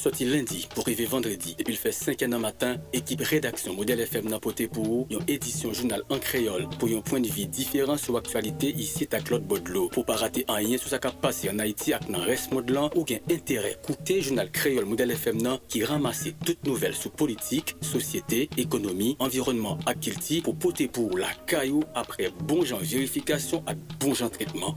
sorti lundi pour arriver vendredi. Depuis le fait 5 an matin, équipe rédaction Modèle FM n'a poté pour une édition journal en créole pour un point de vue différent sur l'actualité ici à Claude Baudelot. Pour pas rater un lien sur ce qui a passé en Haïti avec dans reste modelant ou bien intérêt coûté journal créole Modèle FM qui ramasse toutes nouvelles sur politique, société, économie, environnement à pour poter pour la caillou après bon genre vérification et bon genre traitement.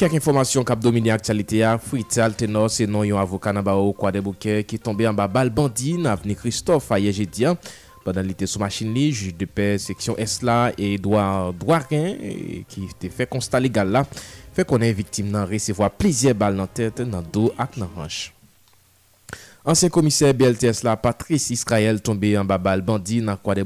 Quelques informations cap a actualité à Frital Tenor, c'est non un avocat qui au qui tombé en bas balle bandine avenue Christophe hier jeudi pendant l'été sous machine li juge de paix section S et Edouard Douarin qui était fait constat légal là fait qu'on est victime dans recevoir plusieurs balles dans la tête dans le dos et dans hanche. Ancien commissaire BLTS Patrice Israël tombé en bas balle bandine à quoi des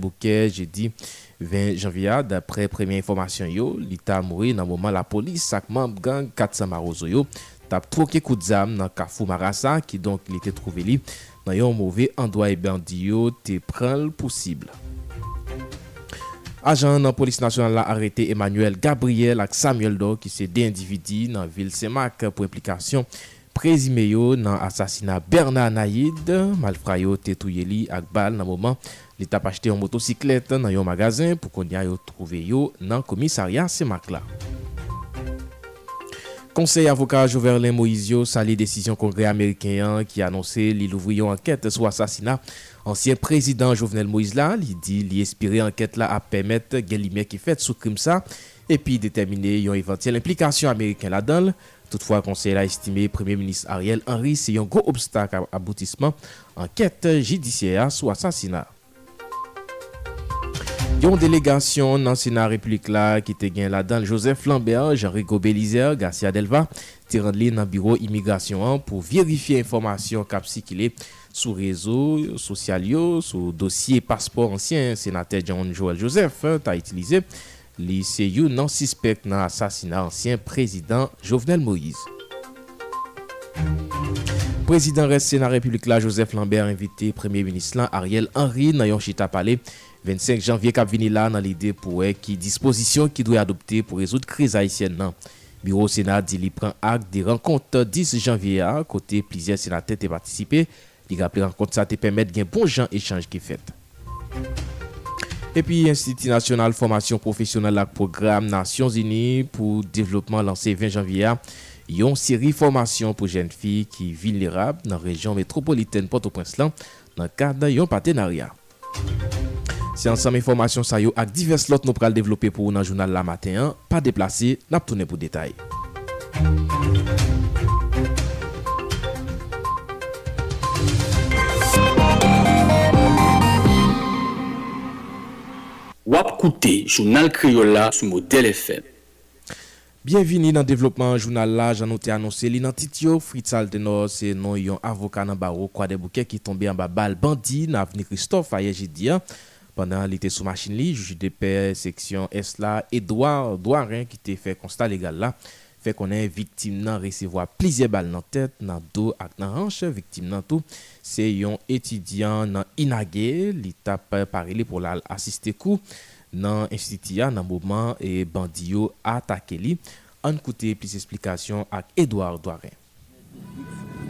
20 janvya, d'apre premye informasyon yo, li ta moure nan mouman la polis sakman bgan katsan marouzo yo, tap troke koudzam nan kafou marasa ki donk li te trouveli nan yon mouve andwa e eh bandi yo te pral poussible. Ajan nan polis nasyonal la arete Emmanuel Gabriel ak Samuel Do ki se de individi nan vil Semak pou implikasyon prezime yo nan asasina Bernard Naid, malfrayo te touyeli ak bal nan mouman L'État tap achete yon motocyclette nan yon magazin pour kon ya yo trouve yo nan komisarya semak la. Konsey avoka Joverlin Moizio sali desisyon congrès américain qui a li louvri yon enquête sur l'assassinat. Ancien président Jovenel Moïse il dit li enquête anket la ap permettre gen li mek crime et krim sa epi déterminer yon eventyel implication Ameriken la conseil Toutefois estimé la estimé Premier Ministre Ariel Henry se yon obstacle à aboutisman anket enquête judiciaire sur l'assassinat. Une délégation dans Sénat République là qui te gain là-dedans Joseph Lambert, Jean-Rico Garcia Delva, tirant dans bureau immigration pour vérifier information cap le sur réseau social yo, dossier passeport ancien sénateur John joël Joseph hein, t'a utilisé l'ICU non suspect dans assassinat ancien président Jovenel Moïse. Président reste Sénat République Joseph Lambert invité premier ministre Ariel Henry dans yon chita palais 25 janvye kap vini la nan lide pou ek ki disposisyon ki dwe adopte pou rezout krizay sien nan. Biro senat di li pran ak de renkont 10 janvye a, kote plizye senat ten te patisipe, li kap le renkont sa te pemet gen bon jan echange ki fet. E pi, Institut National Formation Professionnel ak Programme Nasyon Zini pou Devlopman lanse 20 janvye a, yon seri Formasyon pou jen fi ki vilera nan rejyon metropoliten Port-au-Prince lan nan karda yon paten aria. Si ansam informasyon sayo ak divers lot nou pral devlope pou ou nan jounal la maten, pa deplase, nap tounen pou detay. Wap koute, jounal kriyola sou model FM. Bienvini nan devlopman jounal la, jan nou te anonse li nan tit yo Fritz Altenos se nou yon avoka nan baro kwa de bouke ki tombe an ba bal bandi nan apni Christophe aye jidi ya. Pendant l'été sous machine, le juge de paix, Édouard Edouard Douarin qui te constat l'égal qu'on fait qu'on est victime nan recevoir a balles tête, tête, dans dos et ak nan hanche, victime nan tout, C'est un étudiant nan inage, li tap pour l'assister la asiste dans nan institiya nan mouman et bandiyo attaqué. li, En koute plus d'explications avec Edouard Douarin.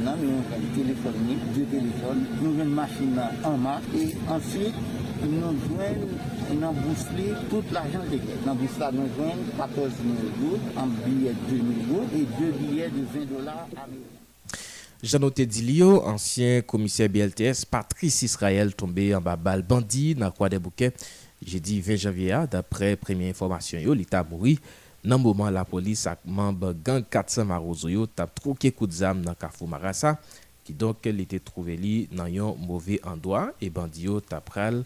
nous avons des téléphoniques, deux téléphones, nous avons une machine en marche et ensuite, nous avons dans tout l'argent de guerre. nous avons 14 000 euros en billets de 2 000 gouttes et deux billets de 20 dollars américains. noté Dilio, ancien commissaire BLTS, Patrice Israël tombé en bas balle bandit dans quoi des Bouquets jeudi 20 janvier, d'après première information, l'État mourit. Nan la police ak gang 400 marozo yo tap trouke kout zam nan kafou marasa qui donk li te trouve li nan yon mouve andwa e bandi yo tap pral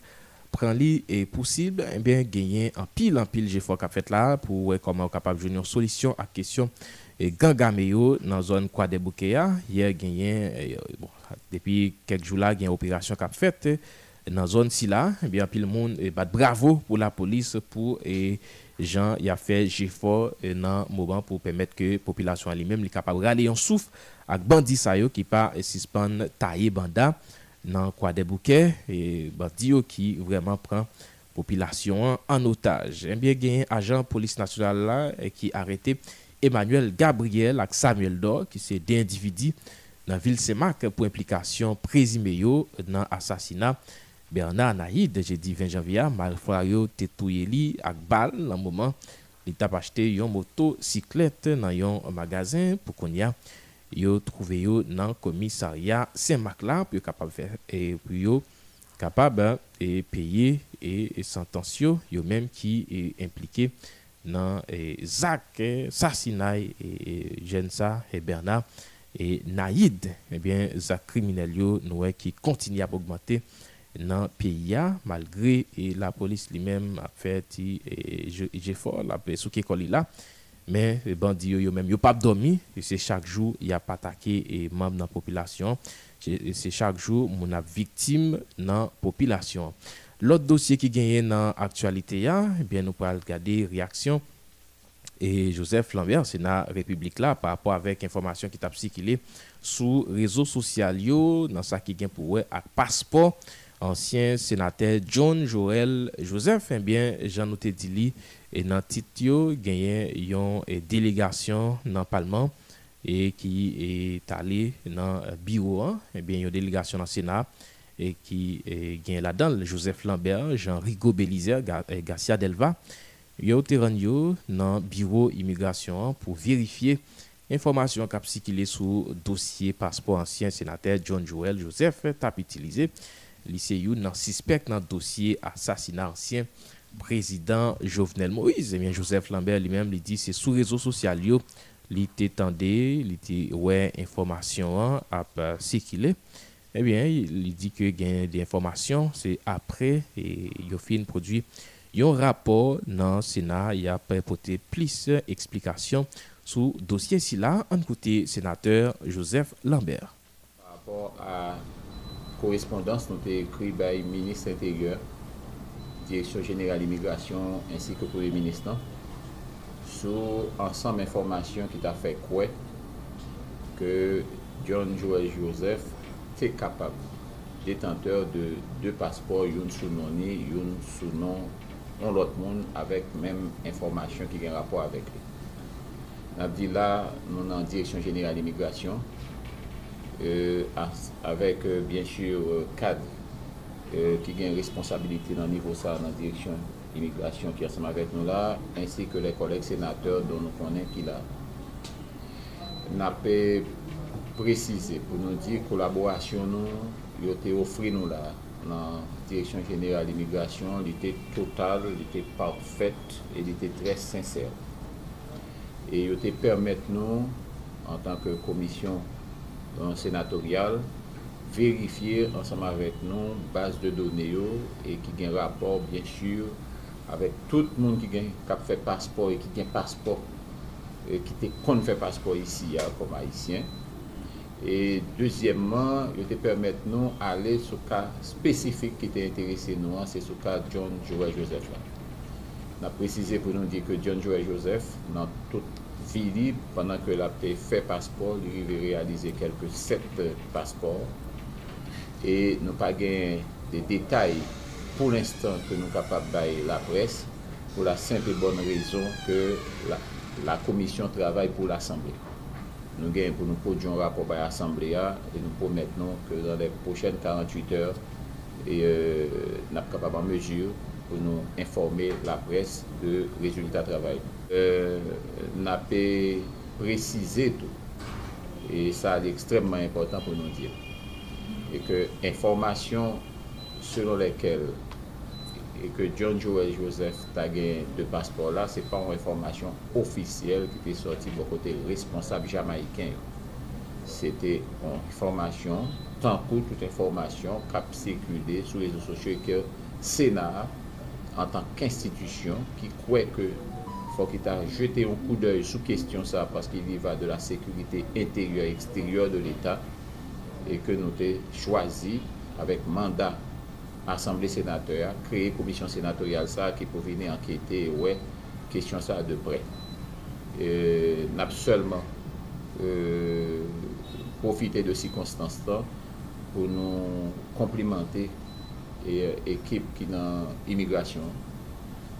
pran li e pousib pile eh genyen anpil en je en pile fet la pou wey koman w kapap joun yon solisyon ak kesyon e gang yo zone zon kwa de hier ya depuis quelques jours là depi opération jou la genyen operasyon kap fet e, eh, nan zon si la moun eh, bat bravo pour la police pour Jean y a fait effort euh, dans le moment pour permettre que la population elle même soit capable de râler en souffle avec Bandi Sayo qui pas euh, suspend taille Banda dans quoi des bouquets et Bandi oh, qui vraiment prend la population en otage. Eh un bien gain agent police nationale là euh, qui a arrêté Emmanuel Gabriel avec Samuel Dor qui c'est des individus dans la ville Semak pour implication présumée oh, dans l'assassinat. assassinat Bernard Naïd, jeudi 20 janvier, malfray yo Tetouyeli li ak bal nan mouman li tap achete yon motosiklet nan yon magazin pou kon ya yo trouve yo nan komisarya Saint-Marc la pou yo kapab, e, pou yo kapab e, peye e, sentensyo yo menm ki implike nan hein, zak sarsinay jensa et Bernard Naïd. Ebyen, eh zak kriminel yo noue ki kontinye ap augmente nan malgré malgré la police lui-même a fait et j'ai for la pe qui est koli là mais bandi yo yo pas yo pap domi chaque jour jou ya patake la population, chaque jour se chak victimes moun la population. L'autre dossier qui L'autre dossier qui nan nous ya bien nous pral regarder réaction et Joseph Lambert, Sénat République là, par rapport avec information qui est circulé sur réseaux sociaux, dans ça qui gagne pour avec passeport ancien sénateur John Joel Joseph, eh bien, Jean noël et dans y a une eh, délégation dans le Parlement et qui est allé dans le bureau, et hein. eh bien, une délégation dans Sénat et qui est eh, là-dedans Joseph Lambert, Jean-Rigo Belizer, Garcia Delva. Ils ont dans le bureau immigration hein, pour vérifier l'information qui sur sous passeport ancien sénateur John Joel Joseph tap utilisé lycée you nan suspect le dossier assassinat ancien président Jovenel Moïse. Eh bien Joseph Lambert lui-même lui menm li il était tendé, réseaux était yo li te tende, li te qu'il est an bien il il dit que après et il après il apre yo fin y yon rapor nan a ya plus plus sur sous dossier si là un côté sénateur Joseph Lambert. Par rapport à... korespondans nou te ekri bay Ministre Integre Direksyon General Immigrasyon ansike pou reministan non? sou ansam informasyon ki ta fe kwe ke John Joël Joseph te kapab detanteur de 2 pasport yon sou noni, yon sou non ou non, lot moun avek mem informasyon ki gen rapor avek Nabdi la nou nan Direksyon General Immigrasyon Euh, avèk euh, byensur KAD euh, ki gen responsabilite nan nivou sa nan direksyon imigrasyon ki asem avèk nou la ansi ke le kolek senatèr don nou konen ki la na pe prezise pou nou di kolaborasyon nou yo te ofri nou la nan direksyon genèral imigrasyon li te total li te parfète li te tre sènsèl yo te pèrmèt nou an tanke komisyon senatorial, verifiye ansama vek nou, base de doneyo, e ki gen rapor, bien sur, avek tout moun ki gen, kap fe paspor, e ki gen paspor, e ki te kon fe paspor, isi ya, kom haisyen. E, dezyemman, yo te permette nou, ale sou ka spesifik, ki te enterese nou an, se sou ka John Joay Joseph. Na prezise, pou nou di ke John Joay Joseph, nan tout, Philippe, pendant que l'a fait passeport, il y avait réalisé quelques sept euh, passeports et nous a gagné des détails pour l'instant que nous n'avons pas baillé la presse pour la simple et bonne raison que la commission travaille pour l'Assemblée. Nous gagnons pour nous produire un rapport par l'Assemblée et nous promettons que dans les prochaines 48 heures, il n'y a pas de mesures pour nous informer la presse de résultats de travail. N apè prezize tout et ça a l'extrèmement important pou nous dire et que information selon lesquelles et que John Joël Joseph Taguien de passe pour là, c'est pas un information officiel qui est sorti de côté responsable jamaïkien c'était un information tant qu'il y a une information qui a circulé sous les réseaux sociaux et qui a scéné en tant qu'institution qui croit que pou ki ta jete ou kou d'oy sou kestyon sa paski li va de la sekurite interior-eksteryor de l'Etat e ke nou te chwazi avek mandat Assemble Senateur, kreye komisyon senatorial sa ki pou vini ankyete wè, kestyon sa de bre e nap seulement euh, profite de si konstans sa pou nou komplimante ekip euh, ki nan imigrasyon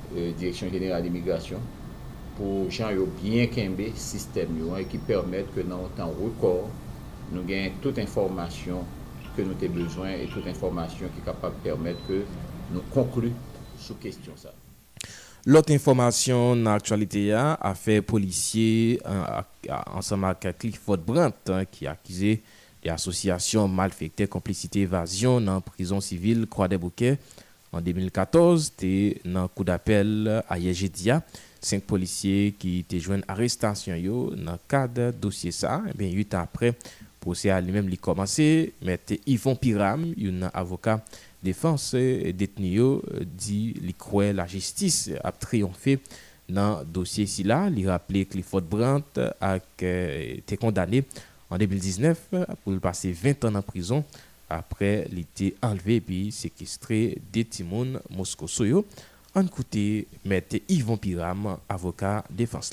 Direksyon Genera l'Immigrasyon euh, pou jan yo byen kenbe sistem nou an, e ki permèt ke nan otan rekord, nou gen tout informasyon ke nou te bezwen, e tout informasyon ki kapak permèt ke nou konkrut sou kestyon sa. Lot informasyon nan aktualite ya, afe policye euh, ansama kaklik Fouad Brant, ki akize de asosyasyon mal fèkte komplicite evasyon nan prizon sivil Kwa De Bouke, an 2014, te nan kou d'apel a Yeje Dia, Cinq policiers qui étaient joints à l'arrestation dans le cadre du dossier ça. Eh huit ans après, le procès a lui-même commencé. Mais Yvon Piram, un avocat défense euh, détenu, euh, dit qu'il croit la justice a triomphé dans le dossier si là. Il rappelait que Clifford Brandt a euh, été condamné en 2019 pour passer 20 ans en prison après l'été enlevé et séquestré des Timon Moscosoyo. On écoute M. Yvon Piram, avocat défense.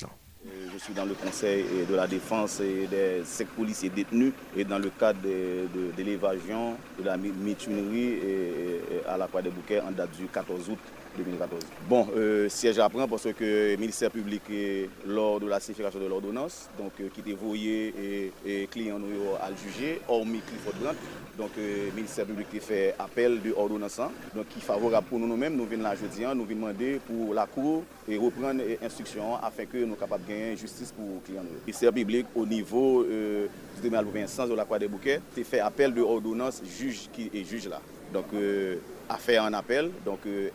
Je suis dans le conseil de la défense des sept policiers détenus et dans le cadre de, l'évasion de la mitunerie à la Croix des Bouquets en date du 14 août Bon, euh, siège apprend parce que le ministère public, lors de la signification de l'ordonnance, donc euh, qui était et, et client nous à jugé, hormis Clifford prendre. donc le euh, ministère public a fait appel de l'ordonnance, hein. donc qui est favorable pour nous-mêmes, nous venons là jeudi, hein. nous venons demander pour la Cour et reprendre l'instruction afin que nous soyons capables de gagner justice pour le client. Le ministère public, au niveau euh, du de de la Croix des Bouquets, fait appel de l'ordonnance juge qui est juge là. a fè an apel,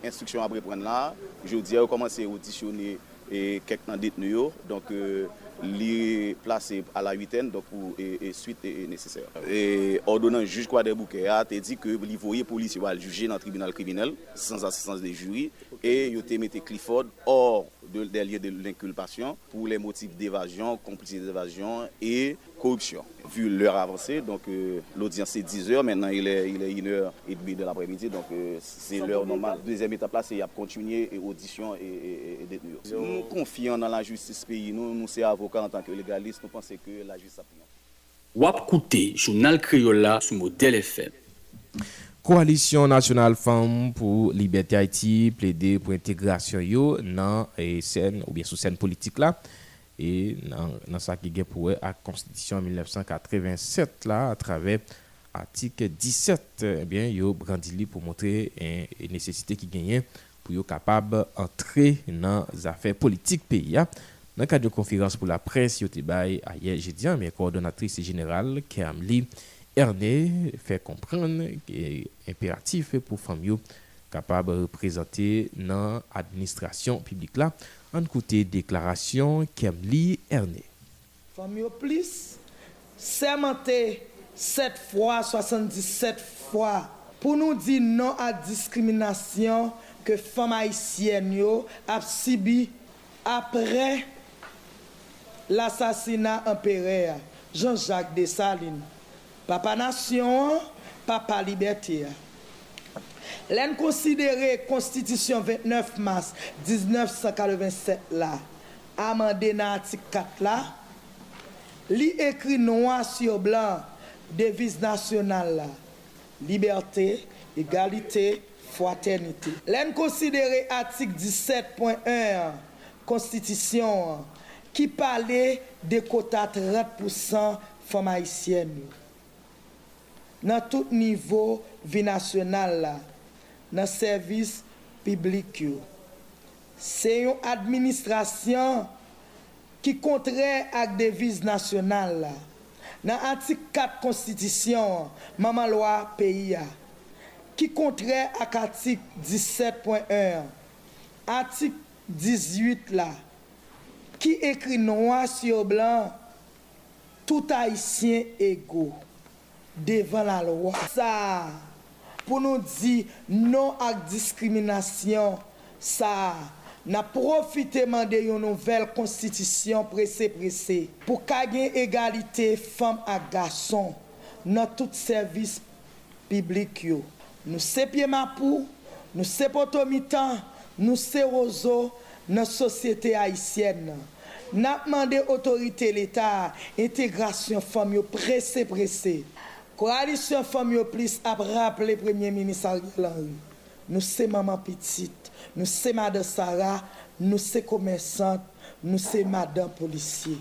instruksyon apre pren la, jè ou diè ou komanse ou disyonè kek nan det nou yo, li plase a la 8n, ou suite ne seseur. Ou donan juj kwa debou kè ya, te di kè li foye polis yo al juje nan tribunal kribinel, sans asistans de juri, e yo te mette klifon or de liye de l'inkulpasyon, pou le motif devajyon, komplici devajyon, e korupsyon. vu l'heure avancée. Donc euh, l'audience est 10h, maintenant il est, il est 1h30 de l'après-midi, donc euh, c'est l'heure normale. Deuxième étape là, c'est y a continuer l'audition audition et, et, et Nous confions dans la justice pays, nous, nous c'est avocats en tant que légalistes, nous pensons que la justice a Wap Kouté, journal Criolla sur modèle FM. Coalition nationale femme pour Liberté Haïti ple pour pou integrasyon yo nan e ou bien sou sen politik la et dans ce qui est pour la constitution 1987 là à travers article 17 eh bien yo brandili pour montrer une nécessité qui gagnait pour yo capable entrer dans les affaires politiques pays hein. dans le cadre de conférence pour la presse yo te hier j'ai dit hein, mais coordonnatrice générale Kermli Erné fait comprendre est impératif pour mieux, capable de représenter dans l'administration publique là An koute deklarasyon Kemli Erne. Fom yo plis, semente set fwa, sasandis set fwa, pou nou di nan a diskriminasyon ke fom aisyen yo ap sibi apre l'asasina empereya Jean-Jacques Desalines. Papa nasyon, papa libertia. Lèm konsidere konstitisyon 29 mars 1987 la, amande nan atik 4 la, li ekri nouan syo blan devis nasyonal la, Liberté, Egalité, Fraternité. Lèm konsidere atik 17.1 konstitisyon, ki pale de kota 30% fomayisyen. Nan tout nivou vi nasyonal la, nan servis piblik yo. Se yon administrasyon ki kontre ak deviz nasyonal la. Nan antik 4 konstitisyon maman lo a peyi a. Ki kontre ak antik 17.1. Antik 18 la. Ki ekri nou an si yo blan tout aisyen ego devan la lo a. pou nou di nou ak diskriminasyon sa, na profite mande yon nouvel konstitisyon prese prese, pou kage egalite fem ak gason, nan tout servis piblik yo. Nou se pie mapou, nou se potomitan, nou se rozo nan sosyete haisyen, nan mande otorite l'Etat, integrasyon fem yo prese prese, Koalisyon fòm yo plis ap rap le premye minisal lan yon. Nou se maman pitit, nou se madan Sara, nou se komensant, nou se madan polisye.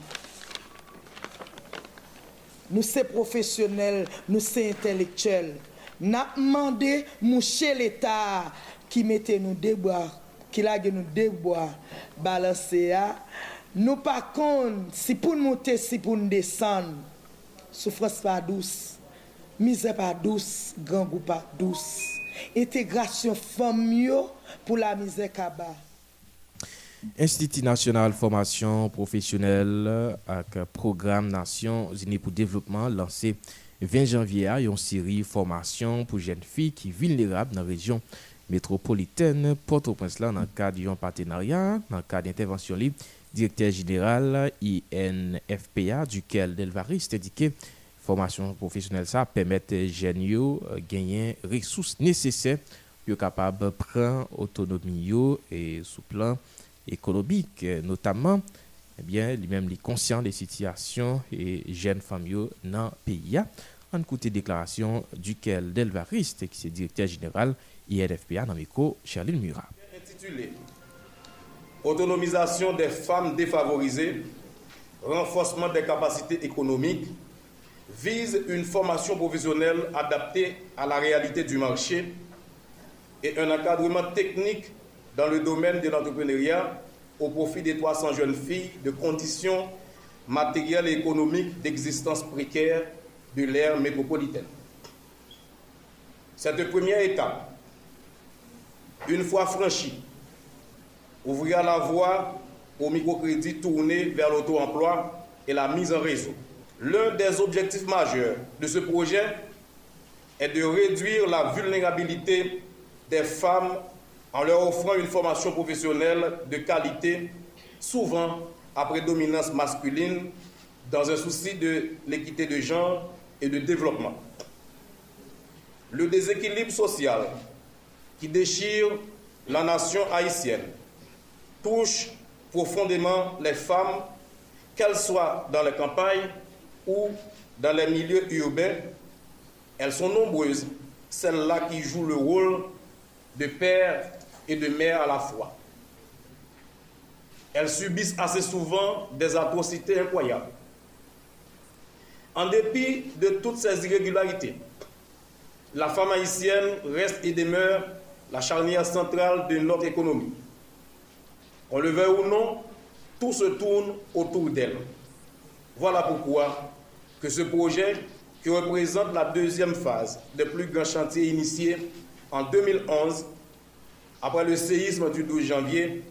Nou se profesyonel, nou se entelektuel. Na mande mouche l'Etat ki mette nou deboa, ki lage nou deboa balan se ya. Nou pa kon, si pou nou te, si pou nou desan, soufres pa douz. misère pas douce, gangou pas douce. Intégration femme pour la misère kaba. Institut national formation professionnelle avec programme Nations Unies pour développement lancé 20 janvier à une série formation pour jeunes filles qui vulnérables dans la région métropolitaine Port-au-Prince land dans le cadre d'un partenariat dans le cadre d'intervention libre directeur général INFPA duquel Delvaris indiqué Formation professionnelle, ça permet jeunes euh, gagner ressources nécessaires pour capable capable autonomie prendre l'autonomie et sous plan économique. Euh, notamment, Eh bien, lui-même les les des situations et jeunes pays. yo nan PIA En côté déclaration duquel Delvariste qui est directeur général INFPA dans meko Charline Murat. Intitulé, Autonomisation des femmes défavorisées, renforcement des capacités économiques vise une formation provisionnelle adaptée à la réalité du marché et un encadrement technique dans le domaine de l'entrepreneuriat au profit des 300 jeunes filles de conditions matérielles et économiques d'existence précaire de l'ère métropolitaine. Cette première étape, une fois franchie, ouvrira la voie au microcrédit tourné vers l'auto-emploi et la mise en réseau. L'un des objectifs majeurs de ce projet est de réduire la vulnérabilité des femmes en leur offrant une formation professionnelle de qualité, souvent à prédominance masculine, dans un souci de l'équité de genre et de développement. Le déséquilibre social qui déchire la nation haïtienne touche profondément les femmes, qu'elles soient dans les campagnes ou dans les milieux urbains, elles sont nombreuses, celles-là qui jouent le rôle de père et de mère à la fois. Elles subissent assez souvent des atrocités incroyables. En dépit de toutes ces irrégularités, la femme haïtienne reste et demeure la charnière centrale de notre économie. On le veut ou non, tout se tourne autour d'elle. Voilà pourquoi que ce projet, qui représente la deuxième phase des plus grands chantiers initiés en 2011 après le séisme du 12 janvier,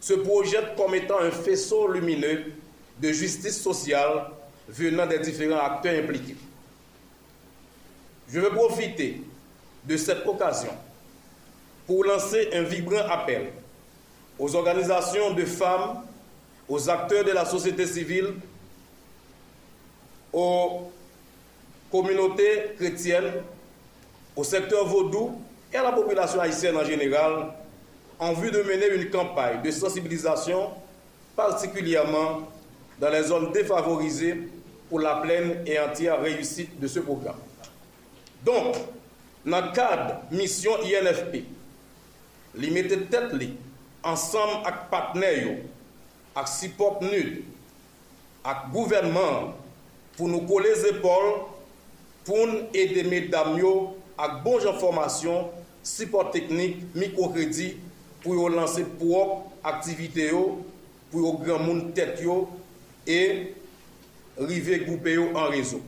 se projette comme étant un faisceau lumineux de justice sociale venant des différents acteurs impliqués. Je veux profiter de cette occasion pour lancer un vibrant appel aux organisations de femmes, aux acteurs de la société civile aux communautés chrétiennes, au secteur vaudou et à la population haïtienne en général en vue de mener une campagne de sensibilisation particulièrement dans les zones défavorisées pour la pleine et entière réussite de ce programme. Donc, dans le cadre mission INFP, li tête ensemble avec partenaires, avec support nul avec gouvernement, pour nous coller les épaules, pour nous aider mesdames avec bonne formation, support technique, microcrédit, pour lancer propre activité, pour grand monde tête et river grouper en réseau.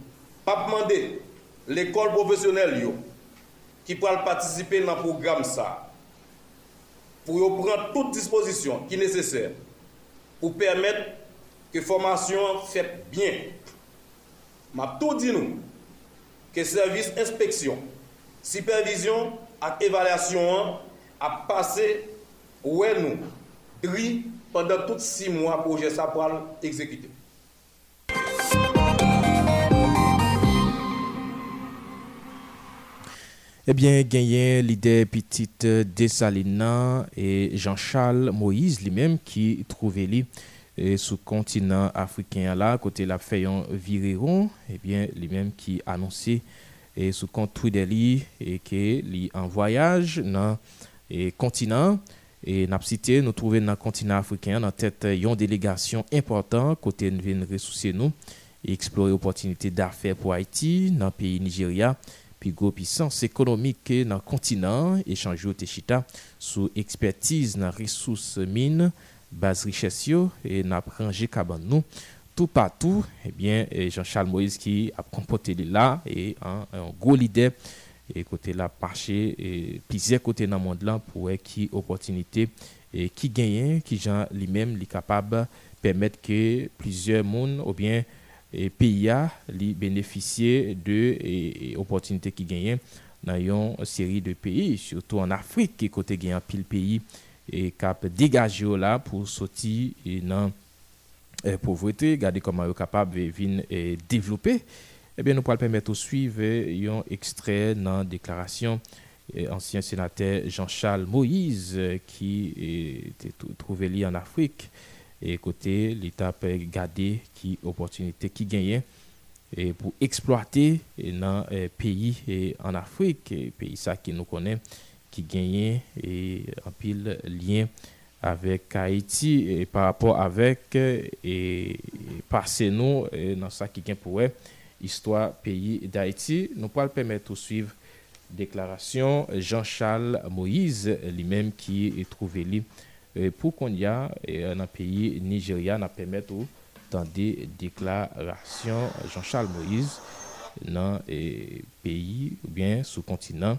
Pas demander l'école professionnelle qui peut participer dans le programme ça pour prendre toutes dispositions qui nécessaires pour permettre que la formation soit bien M'ap tou di nou ke servis inspeksyon, sipervizyon ak evalasyon an ap pase wè nou gri pwede tout si mwa pou jè sa pral ekzekite. Ebyen genyen li de pitit Desalina e Jean-Charles Moïse li menm ki trouve li et sous continent africain là côté la fayon viré vireron et eh bien les mêmes qui annoncé et eh, sous compte Twitter et eh, que li en voyage dans et continent et n'a cité nous trouver dans continent africain dans tête une délégation importante côté nous ressourcer nous et explorer opportunités d'affaires pour Haïti dans le pays Nigeria puis gros puissance économique dans le continent échanger au Téchita sous expertise dans ressources mines base richesse et n'a rangé caban nous tout partout eh et bien Jean-Charles Moïse qui a comporté là et un gros leader et côté là marché et plusieurs côtés dans le monde là pour qui opportunité et qui gagnent, qui Jean lui-même lui capable permettre que plusieurs mondes ou bien et pays bénéficient bénéficier de opportunité opportunités qui gagnent dans une série de pays surtout en Afrique qui côté gagne pile pays et cap dégager là pour sortir de la e eh, pauvreté, regarder comment est capable de développer. Eh bien, nous pourrons permettre de suivre un extrait dans la déclaration eh, ancien sénateur Jean-Charles Moïse qui eh, était trouvé en Afrique et côté l'État peut garder qui opportunité qui gagnait et pour exploiter dans pays en Afrique, pays ça qui nous connaît qui gagne et en pile lien avec Haïti et par rapport avec et, que nous dans ça qui gagne pour histoire pays d'Haïti. Nous pouvons permettre de suivre déclaration Jean-Charles Moïse lui-même qui est trouvé euh, pour qu'on y a un euh, pays Nigeria n'a permettre dans des déclarations Jean-Charles Moïse dans le pays ou bien sous continent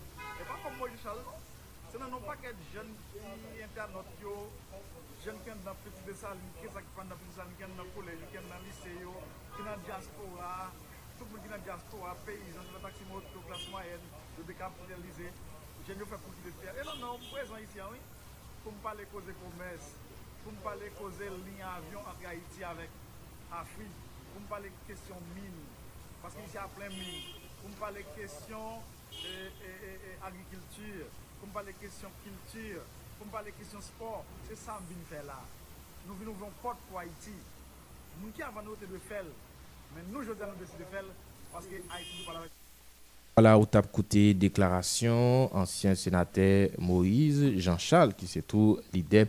E pa kon mwen yon chalon, se nan nan pa ket jen ki enter not yo, jen ken nan piti de salin, kes akifan nan piti de salin, ken nan kolej, ken nan lise yo, ken nan diaspora, tout mwen ken nan diaspora, peyi, jen nan taximot, yo klas mayen, yo de kapitalize, jen yo fe pou ki de fer. E nan nan, mwen prezon yon yon yon, pou mwen pale koze komes, pou mwen pale koze lin avyon ati Haiti avèk, Afri, pou mwen pale kèsyon min, paske yon yon yon apren min, pou mwen pale kèsyon... agriculture, comme les questions culture, comme les questions sport, c'est ça que nous faire là. Nous venons une porte pour Haïti. Nous qui avons noté de faire, mais nous, je nous décidé de faire parce que Haïti nous parle voilà, tu as côté déclaration, ancien sénateur Moïse Jean-Charles, qui se trouve l'idée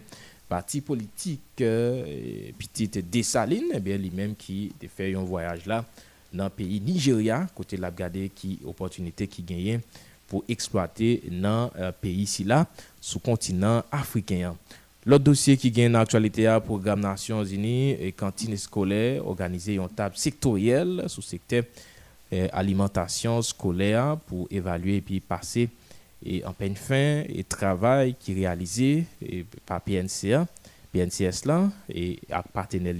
parti politique, euh, petite Dessaline, eh bien lui-même qui a fait un voyage là dans le pays Nigeria, côté de qui opportunité qui gagnait pour exploiter dans le euh, pays sur là, sous continent africain. L'autre dossier qui gagne actualité à programme Nations Unies et cantine scolaire organisé une table sectorielle sous secteur euh, alimentation scolaire pour évaluer et puis passer et en peine fin et travail qui réalisé par PNCA, PNCS là et partenaires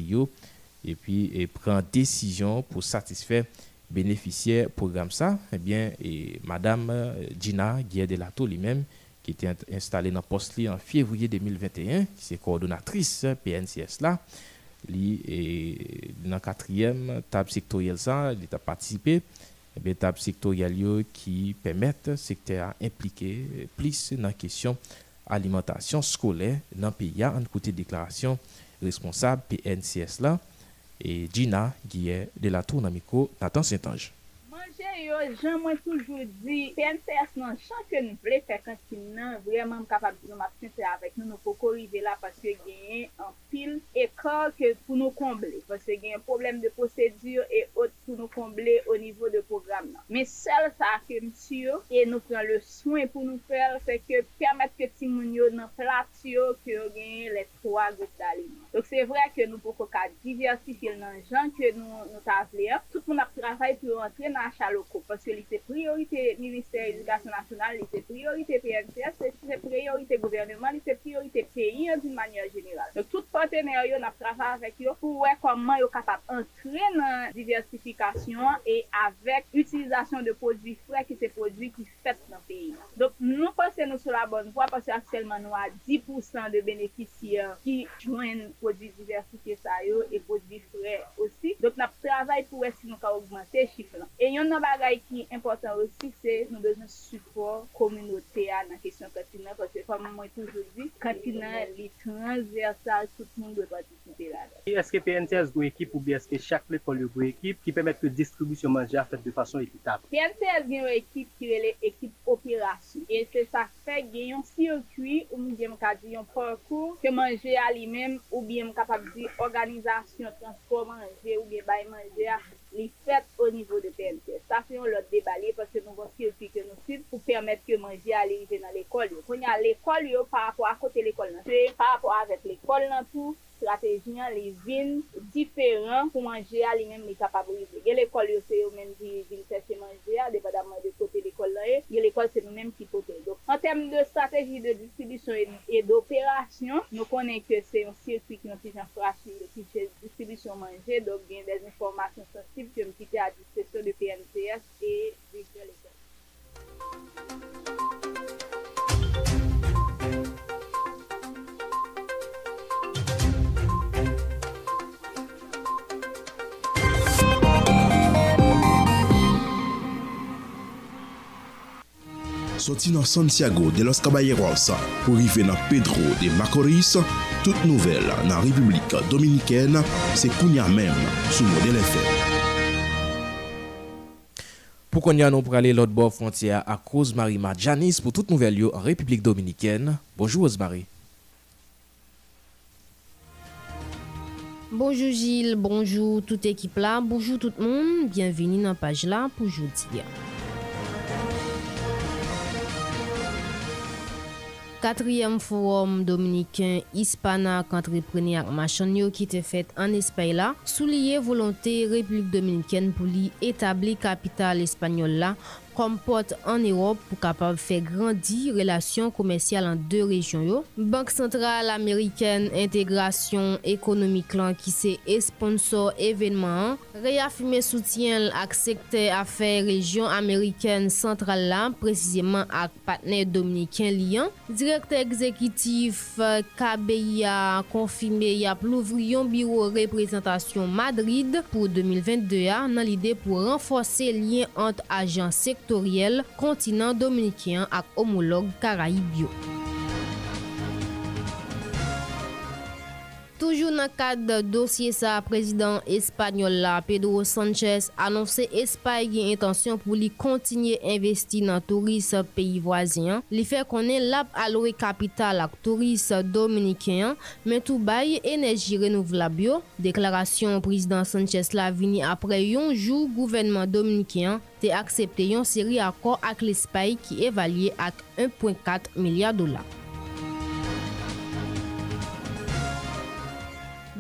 et puis et prend décision pour satisfaire bénéficiaire programme ça eh bien madame euh, Gina Guier-Delato lui-même qui était installée dans poste en février 2021 qui est coordonnatrice euh, PNCS là et dans quatrième table sectorielle ça il a participé et eh bien table sectorielle qui permettent secteur impliqué plus dans la question alimentation scolaire dans le pays en côté déclaration responsable PNCS là et Gina est de la Tour Namico, Nathan Saint-Ange. gen mwen toujou di PNTS nan chan ke nou ple fèk an ki nan vreman m kapab nou m ap kente avèk nou nou pou korri de la fèk se genye an pil ekor ke pou nou komble fèk se genye an problem de posèdure e ot pou nou komble o nivou de program nan mè sel sa akèm si yo e nou pren le souen pou nou fèl fèk ke pèmèt ke timoun yo nan flat si yo ki yo genye le 3 gòt dalim lòk se vre ke nou pou kokad divyasi kil nan jan ke nou nou tas le ap tout pou nap trafèy pou rentre nan chal loko. Pansye li se priorite Ministèr édigasyon nasyonal, li se priorite PNCS, li se priorite gouvernement, li se priorite piye d'un manye geniral. Donc tout partenèryon ap rafa avèk yo pou wè koman yo kapap entren nan diversifikasyon e avèk utilizasyon de podbifre ki se podbifre ki fète nan piye. Donc nou pasè nou sou la bon pou ap pasè anselman nou a 10% de benefisiyan ki jwen podbifre sa yo et podbifre osi. Donc nap travèl pou wè si nou ka augmente chifle. E yon Nou bagay ki important ou sikse, nou bezan support komounote a nan kesyon katina kwa se fwa moun mwen toujou di, katina li transersal sout moun gwe pati sute la da. E eske PNTS gwe ekip ou bi eske chakle pou li gwe ekip ki pemet ke distribusyon manje a fet de fason ekitab? PNTS gen yon ekip ki rele ekip operasyon. E se sa fe gen yon sirkwi ou mwen gen mwen ka di yon parkour ke manje a li menm ou bi mwen kapap di organizasyon transform manje ou gen bay manje a. Les fêtes au niveau de PNC. Ça, c'est un autre déballé parce que nous avons aussi que nous suivons pour permettre que les aller aillent dans l'école. Quand il y a l'école, par rapport à côté de l'école, par rapport à l'école, lè vin diferant pou manje a li mèm li kapabrize. Gè l'èkol yo se yo mèm di vin se se manje a, depa daman de sote l'èkol la e, gè l'èkol se nou mèm ki pote yo. An teme de strateji de distribusyon e d'operasyon, nou konen ke se yon sirkwi ki nou se jan prase yon distribusyon manje, donk bin den informasyon sensib ki yon mkite a dispesyon de PNPS e dirikè l'èkol. sorti dans Santiago de los Caballeros pour arriver dans Pedro de Macoris, toute nouvelle la République dominicaine c'est kounya même sous modèle FM. Pour konya pour prale lot bord frontière, à Rosemary marjanis, pour tout nouvel en en République dominicaine. Bonjour Osmarie Bonjour Gilles, Bonjour toute équipe là. Bonjour tout le monde. Bienvenue page la pour pour Dire. 4è forum Dominikèn-Hispana-Kantreprene Akmachanyo ki te fèt an Espèy la, sou liye volontè Republik Dominikèn pou li etabli kapital Espanyol la, kompote an Erop pou kapab fè grandi relasyon komensyal an de rejon yo. Bank Sentral Ameriken Integrasyon Ekonomik lan ki se esponsor evenman. Reafime soutien ak sekte afè rejon Ameriken Sentral lan prezisèman ak patnè Dominik en liyan. Direkte ekzekitif euh, KBI a konfime yap louvri yon biro reprezentasyon Madrid pou 2022 ya nan lide pou renfose liyan ant ajan sek kontinant dominikyan ak homolog Karaibyo. Toujou nan kade dosye sa, prezident espanyol la Pedro Sanchez anonsè espaye gen intansyon pou li kontinye investi nan touriste peyi vwaziyan. Li fè konen lap alore kapital ak touriste dominikyan men tou baye enerji renouve la bio. Deklarasyon prezident Sanchez la vini apre yon jou gouvernement dominikyan te aksepte yon seri akor ak l'espaye ki evalye ak 1.4 milyard dola.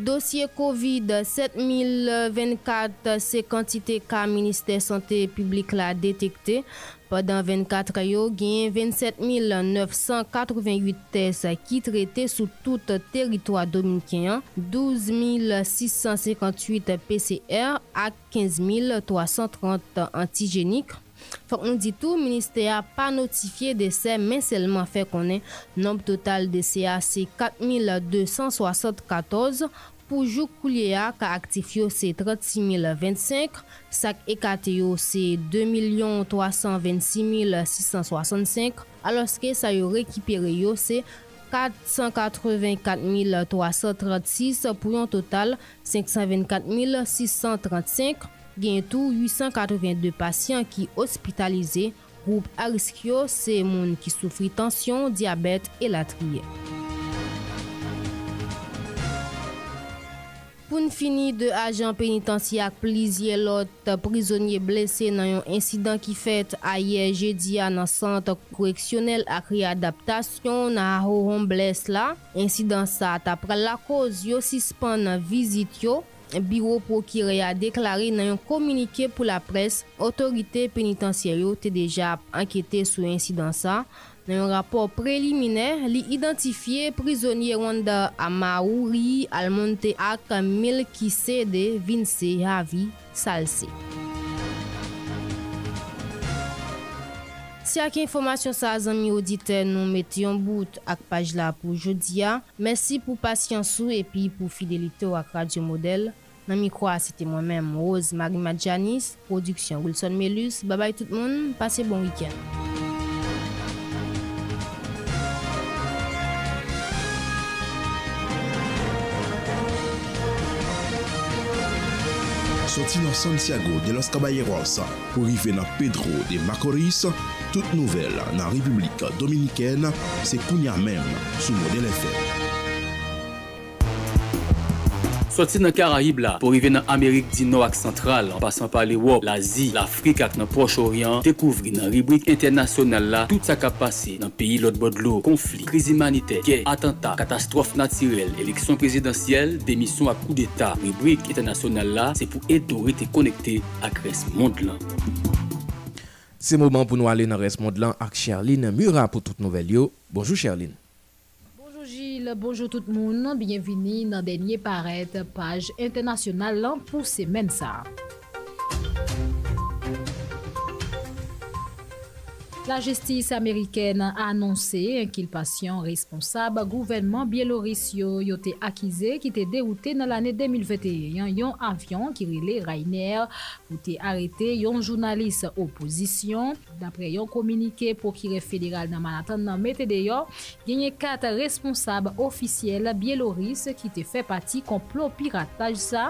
Dossier COVID 7024, c'est quantité cas ministère santé publique l'a détecté. Pendant 24 jours, il y 27 988 tests qui traités sur tout territoire dominicain, 12 658 PCR à 15 330 antigéniques. Fak nou ditou, Ministè a pa notifiye de se men selman fe konen. Nombe total de se a se 4274 pou jou kou liye a ka aktif yo se 36.025, sak ekate yo se 2.326.665, aloske sa yo rekipere yo se 484.336 pou yon total 524.635. gen tou 882 pasyant ki ospitalize, group arisk yo se moun ki soufri tansyon, diabet e latriye. Poun fini de ajan penitansi ak plizye lot, prizonye blese nan yon insidan ki fet a ye je diya nan santa koreksyonel ak riadaptasyon nan aho hon bles la, insidan sa atapre la koz yo sispan nan vizit yo, Biro prokire a deklari nan yon komunike pou la pres, otorite penitensyaryo te deja anketi sou insidansa. Nan yon rapor prelimine, li identifiye prizonye Rwanda a Maori al monte ak mil ki sede Vinsey Javi Salse. Si ak informasyon sa azan mi odite, nou meti yon bout ak pajla pou jodia. Mersi pou pasyon sou epi pou fidelite wak radyo model. nan mi kwa sete mwen men Rose Magma Janis Produksyon Goulson Melus Babay tout moun, pase bon wiken Soti nan Santiago de los Caballeros pou rive nan Pedro de Macoris tout nouvel nan Republika Dominiken se kounya men sou moden efek Soti nan Karaib la, pou rive nan Amerik di nou ak sentral, an pasan pale wop, l'Azi, l'Afrik ak nan Proche-Orient, dekouvri nan ribwik internasyonel la, tout sa kapase nan peyi lot bodlo, konflik, kriz imanite, ke, atanta, katastrof natirel, eleksyon prezidentyel, demisyon ak kou d'Etat, ribwik internasyonel la, se pou eto rete konekte ak res mondlan. Se mouman pou nou ale nan res mondlan ak Sherline Mura pou tout nouvel yo, bonjou Sherline. bonjou tout moun, byenvini nan denye paret page internasyonal lank pou semen sa. La justice amerikène a annonsé en kilpasyon responsable gouvernement biéloris yo yo te akize ki te deroute nan l'anè 2021 yon avyon kirile Rainer yo te arete yon jounalise oposisyon. Dapre yon komunike pokire federal nan manantan nan mette deyo genye kat responsable ofisyel biéloris ki te fè pati kon plo pirataj sa.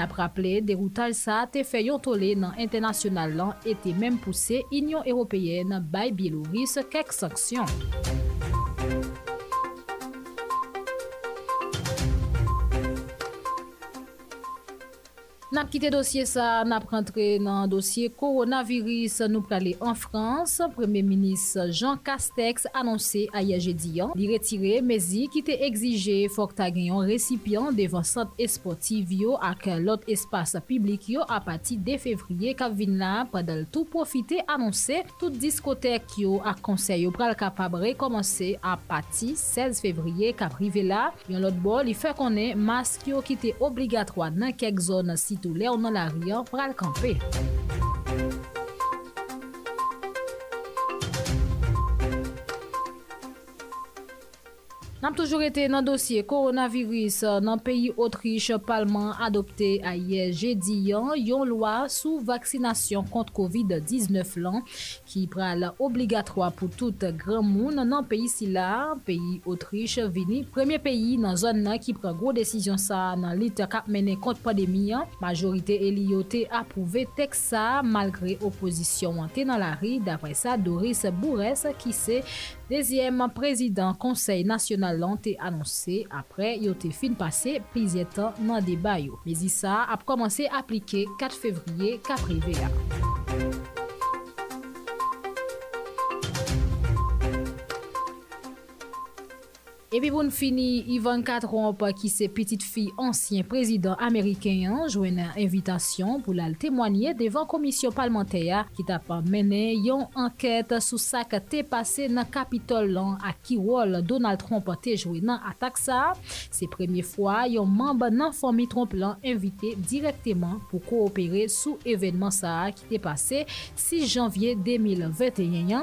Napraple deroute al sa te fè yon tole nan internasyonal lan ete menm pousse inyon européenne biéloris bay biélorusse quelques sanctions. Nap kite dosye sa, nap rentre nan dosye koronaviris nou prale en Frans, premè minis Jean Castex anonsè a Yeje Dian li retire mezi kite egzije fok ta genyon resipyan devan sat esportiv yo ak lot espase publik yo apati de fevriye kap vin la padal tou profite anonsè tout diskotèk yo ak konsey yo pral kapabre komanse apati 16 fevriye kap rive la. Yon lot bol li fè konen mas ki yo kite obligatwa nan kek zon si tout l'air dans la rue pour aller camper. Nam toujou rete nan dosye koronavirus euh, nan peyi Autriche palman adopte a ye jedi yon euh, yon lwa sou vaksinasyon kont COVID-19 lan ki pra la obligatroa pou tout gran moun nan peyi sila. Peyi Autriche vini premye peyi nan zon nan ki pra gwo desisyon sa nan lite kap mene kont pandemi. Euh. Majorite Eliyote apouve teksa malgre oposisyon ante nan la ri davresa Doris Bourès ki se... Dezyèm, prezidant konsey nasyonal an te anonsè apre yo te fin pase pizjetan nan debay yo. Mezi sa ap komanse aplike 4 fevriye kapri veya. Epi pou n fini, Yvonne Katromp ki se petit fi ansyen prezident Ameriken jouen nan invitasyon pou lal temwanyen devan komisyon palmenteya ki tapan mene yon anket sou sa ke te pase nan kapitol lan a ki wol Donald Tromp te jouen nan atak sa. Se premye fwa, yon mamba nan Fomi Tromp lan invite direktyman pou koopere sou evenman sa ki te pase 6 janvye 2021.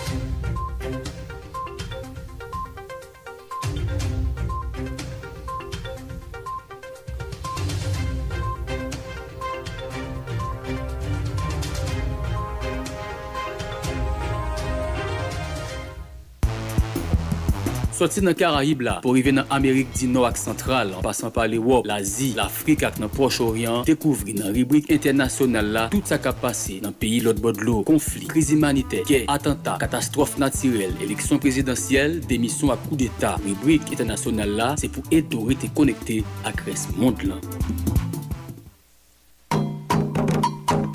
Soti nan Karaib la, pou rive nan Amerik di nou ak sentral, an pasan pale wop, l'Azi, l'Afrik ak nan proche oryan, dekouvri nan ribrik internasyonal la, tout sa kap pase nan peyi lot bodlo, konflik, kriz imanite, key, atanta, katastrof natirel, eleksyon prezidentyel, demisyon ak kou deta. Ribrik internasyonal la, se pou entorite konekte ak res mond lan.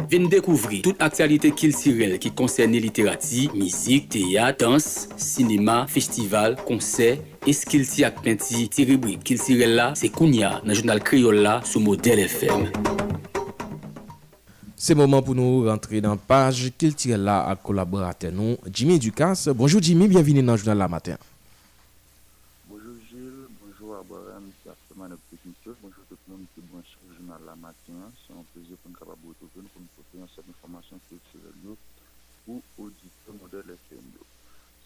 Venez découvrir toute actualité culturelle qui concerne littérature, musique, théâtre, danse, cinéma, festival, concert, et ce qu'il s'y a peinti, rubrique culturelle là, c'est Kounia dans le journal Créole là, sous modèle FM. C'est le moment pour nous rentrer dans la page culturelle là à collaborateur nous, Jimmy Ducasse. Bonjour Jimmy, bienvenue dans le journal la matin.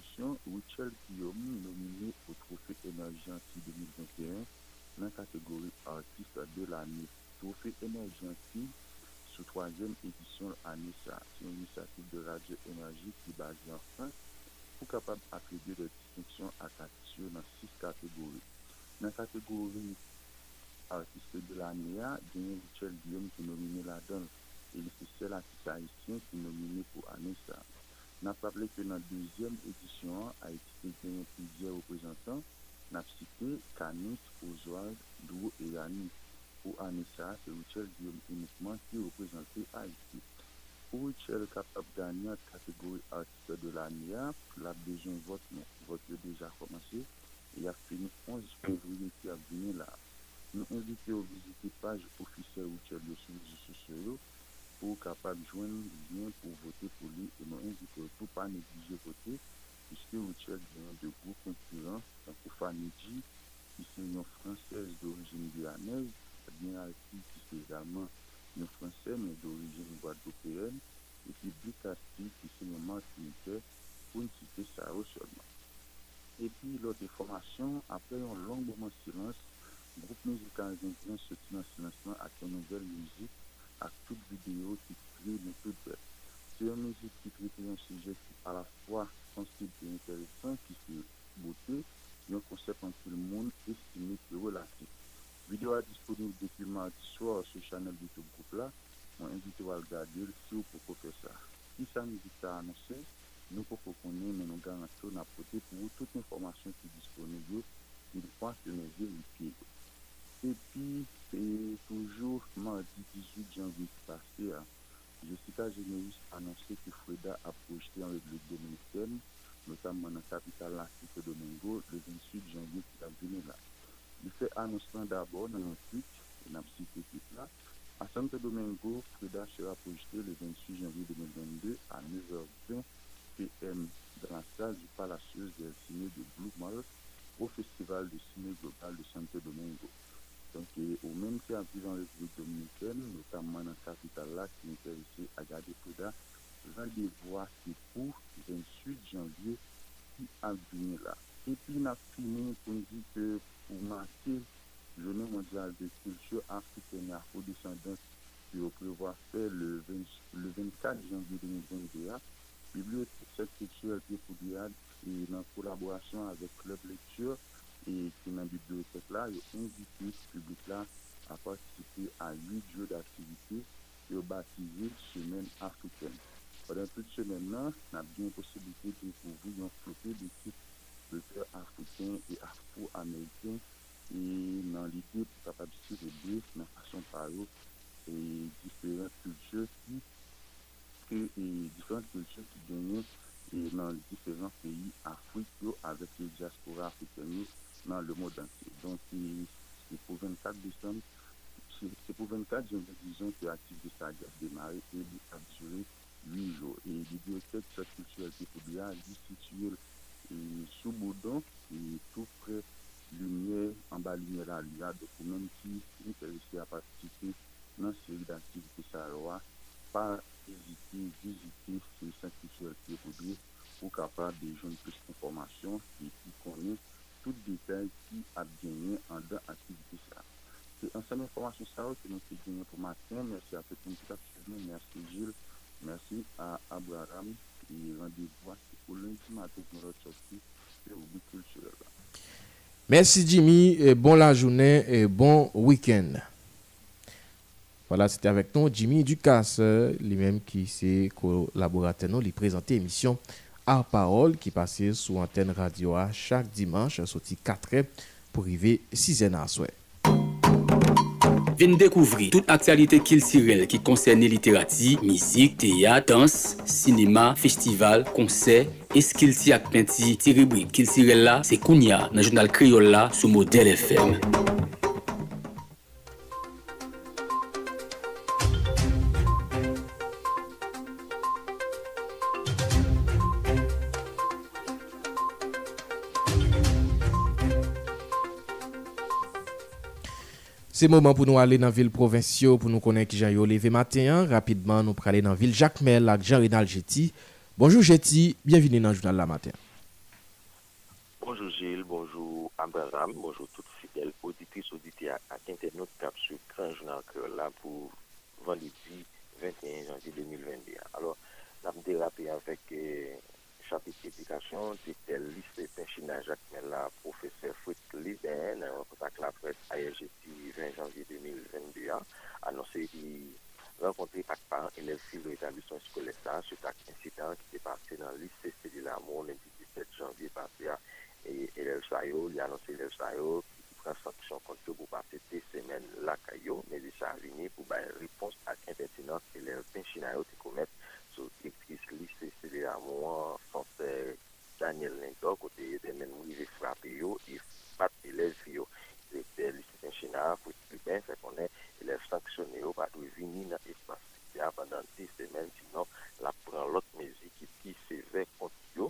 Richelle Guillaume nomine au Trofeu Énergenti 2021 nan kategori Artist de l'année. Trofeu Énergenti sou 3èm édisyon l'ANESA. Se yon iniciatif de raje enerjik ki baje an fin, pou kapab akredire disyksyon akakisyon nan 6 kategori. Nan kategori Artist de l'année a, genye Richelle Guillaume ki nomine l'ANESA. E ni se sel artiste haïtien ki nomine pou ANESA. N ap pa pleke nan dezyen edisyon a, a etikin tenyen pizye reprezentan, n ap site kanis ouzoal dwo e yani, ou ane sa se wichel diyo mpenikman ki reprezenti a etikin. Ou wichel kap ap danyan kategori artike de la niyap, la bejoun vot yo deja komanse, e ya fini 11 pouvriye ki ap vini la. Nou anvite ou vizite page ofisye wichel de soum jisou seyo, pou kapal jwen, jwen pou voté pou li e nou enzikor pou pa ne glije voté kiske ou tchèk nan dekou konkurant kou fa nidji kisè yon fransèz d'orijen de la nez kisè yon fransèz d'orijen ou bardo pèren kisè yon markinikè pou nkite sa ou sèlman epi lòt dekoumasyon apè yon londouman silans mouk mèzou kanazen kren sè ti nan silansman akè nou zèl mèzik ak tout videyo ki kri men tout bel. Se yon mezi ki kri kri yon suje ki a la fwa konspire yon terifan ki se bote yon konsep an tout le moun estimi ki relati. Videyo a disponib depi mardi swa ou se chanel Youtube group la mwen invite wale gade yon sou pou koke sa. Si sa mezi ta anonsen nou pou koko ne men nou garan ton apote pou yon tout informasyon ki disponib yon kile fwa se mezi yon piye gote. Epi, pe toujou mwen 18 janvou kipasè, je sika jenewis anonsè ki freda apoujte anwek lèk dene sèm, notam mwen an kapital la Sint-Domingo, lèk 28 janvou kipasè. Li fè anonsman d'abon, nan apisite kip la, a Sint-Domingo, freda serapoujte lèk 28 janvou 2022 anwek 20 pm dan la staz ou palasyeuse de sinè de Blou Maroc ou festival de sinè global de Sint-Domingo. Donke, ou men ki api lan repri Dominiken, notanman an kapital la ki n kèlise Agade Pouda, vande vwa sepou 28 janvye ki ap vini la. Epi, na pimi, konji te pou mase, jounen mandi al de koulsio api ten ya kou desandans ki ou prevo a fè le 24 janvye 2020 de ya, pi blou sep koulsio api Foubiad, ki nan kolaborasyon avek klop leksyon, E ki nan bibe de oufek la, yo envite publik la a patisite a 8 diyo dativite yo batize semen afkouten. Padan tout semen la, nan bibe posibite pou pouvi yon flote beti bete afkouten e afkout Ameriken e nan lipe pou papabise semen afkouten nan fasyon paro e diferent koutche ki denye. nan diferant peyi Afriko avèk le diaspora Afrikanye nan le mod anke. Don se pou 24 december, se pou 24, jenon dijon ki ati de sa gap demare pe di adjoure li yo. E di diotèk sa kultuèlke pou li a, di situye souboudon ki toufre liniè, an ba liniè la li a, de pou men ki interese a patite nan seri de ati de sa loa pas hésiter, visiter ce centres qui est pour capable de jeunes plus d'informations et qui connaissent tout détail qui a gagné en dans l'activité. C'est ensemble cette information ça que nous avons gagné pour matin. Merci à tout le monde Merci Gilles. Merci à Abraham. Et rendez-vous pour lundi matin pour notre sortie de le culturelle. Merci Jimmy. Et bon la journée et bon week-end. Voilà, c'était avec nous Jimmy Ducasse, lui-même qui s'est collaborateur, nous, lui présenter l'émission à parole qui passait sous antenne radio à chaque dimanche, sorti 4 pour arriver 6 ans à souhait. Venez découvrir toute actualité culturelle qui concerne littératie, musique, théâtre, danse, cinéma, festival, concert, et ce qu'il s'y a peinti, rubrique là, c'est Kounia, dans le journal Créole là, sous modèle FM. C'est le moment pour nous aller dans la ville provinciale pour nous connaître qui j'ai levé matin. Hein. Rapidement, nous aller dans la ville Jacques Mel avec Jean-Renal Jetty. Bonjour Jetty, bienvenue dans le journal la matin. Bonjour Gilles, bonjour Abraham, bonjour toutes fidèles auditrices, auditeurs et internautes qui sur Grand Journal là pour vendredi 21 janvier 2021. Alors, nous avons dérapé avec euh, sa piti edikasyon, ti te liste penchina jak men la profeseur Fouette Libène, an kontak la pres ayer jeti 20 janvye 2022 anonsi di renponti pak pa enel si lo etan lisan skole sa, se tak insitan ki te pate nan liste se di la moun 17 janvye pate a enel chayou, li anonsi enel chayou ki pran san ki chan konti ou pou pate te semen lakayou, men disa anjini pou bay repons ak penchina enel penchina yo te koumet ki li sesele a mwen fante Daniel Lentok kote men mouni li frape yo e pati lez yo li sesele chenara pou eti li ben fè konen, lez sanksyone yo pati ou vini nan espasyon ya banantiste men, sinon la pran lot mez ekip ki sevek pot yo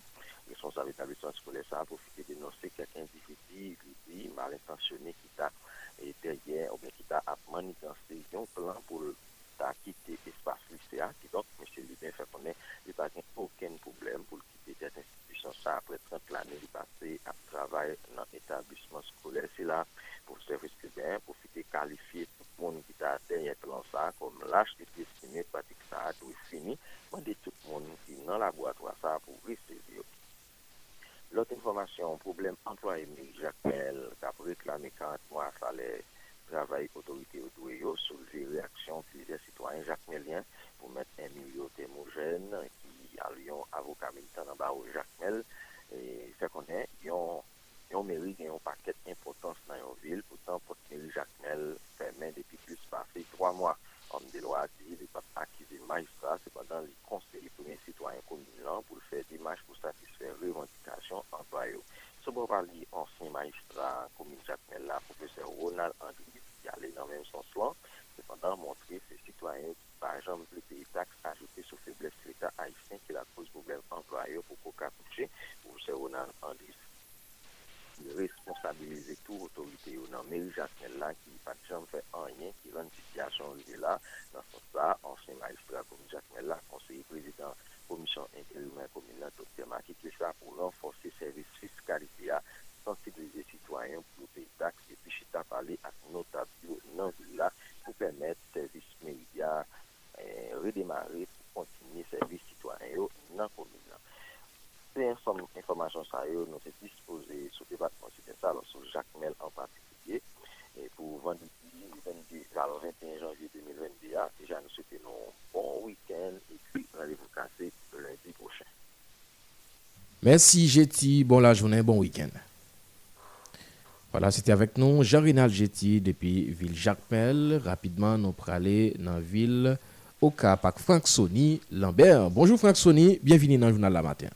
me son zavit avitansi kou lesa pou fite denose kakèm di viti li malintasyonè ki ta ete gen, ou men ki ta apman nan seyon plan pou le a kite espase licea ki donk mèche li ben fèponè li pa jen pou ken pou blèm pou l'kite dète institusyon sa apre 30 lanè li pa se a travèl nan etablismans kou lè se la pou serviske ben pou fite kalifiè Merci, Jetty, Bon la journée, bon week-end. Voilà, c'était avec nous Jean-Rinald Getty depuis Ville Jacmel. Rapidement, nous aller dans la ville au Capac, avec Franck Sony Lambert. Bonjour Franck Sony, bienvenue dans le journal de la matinée.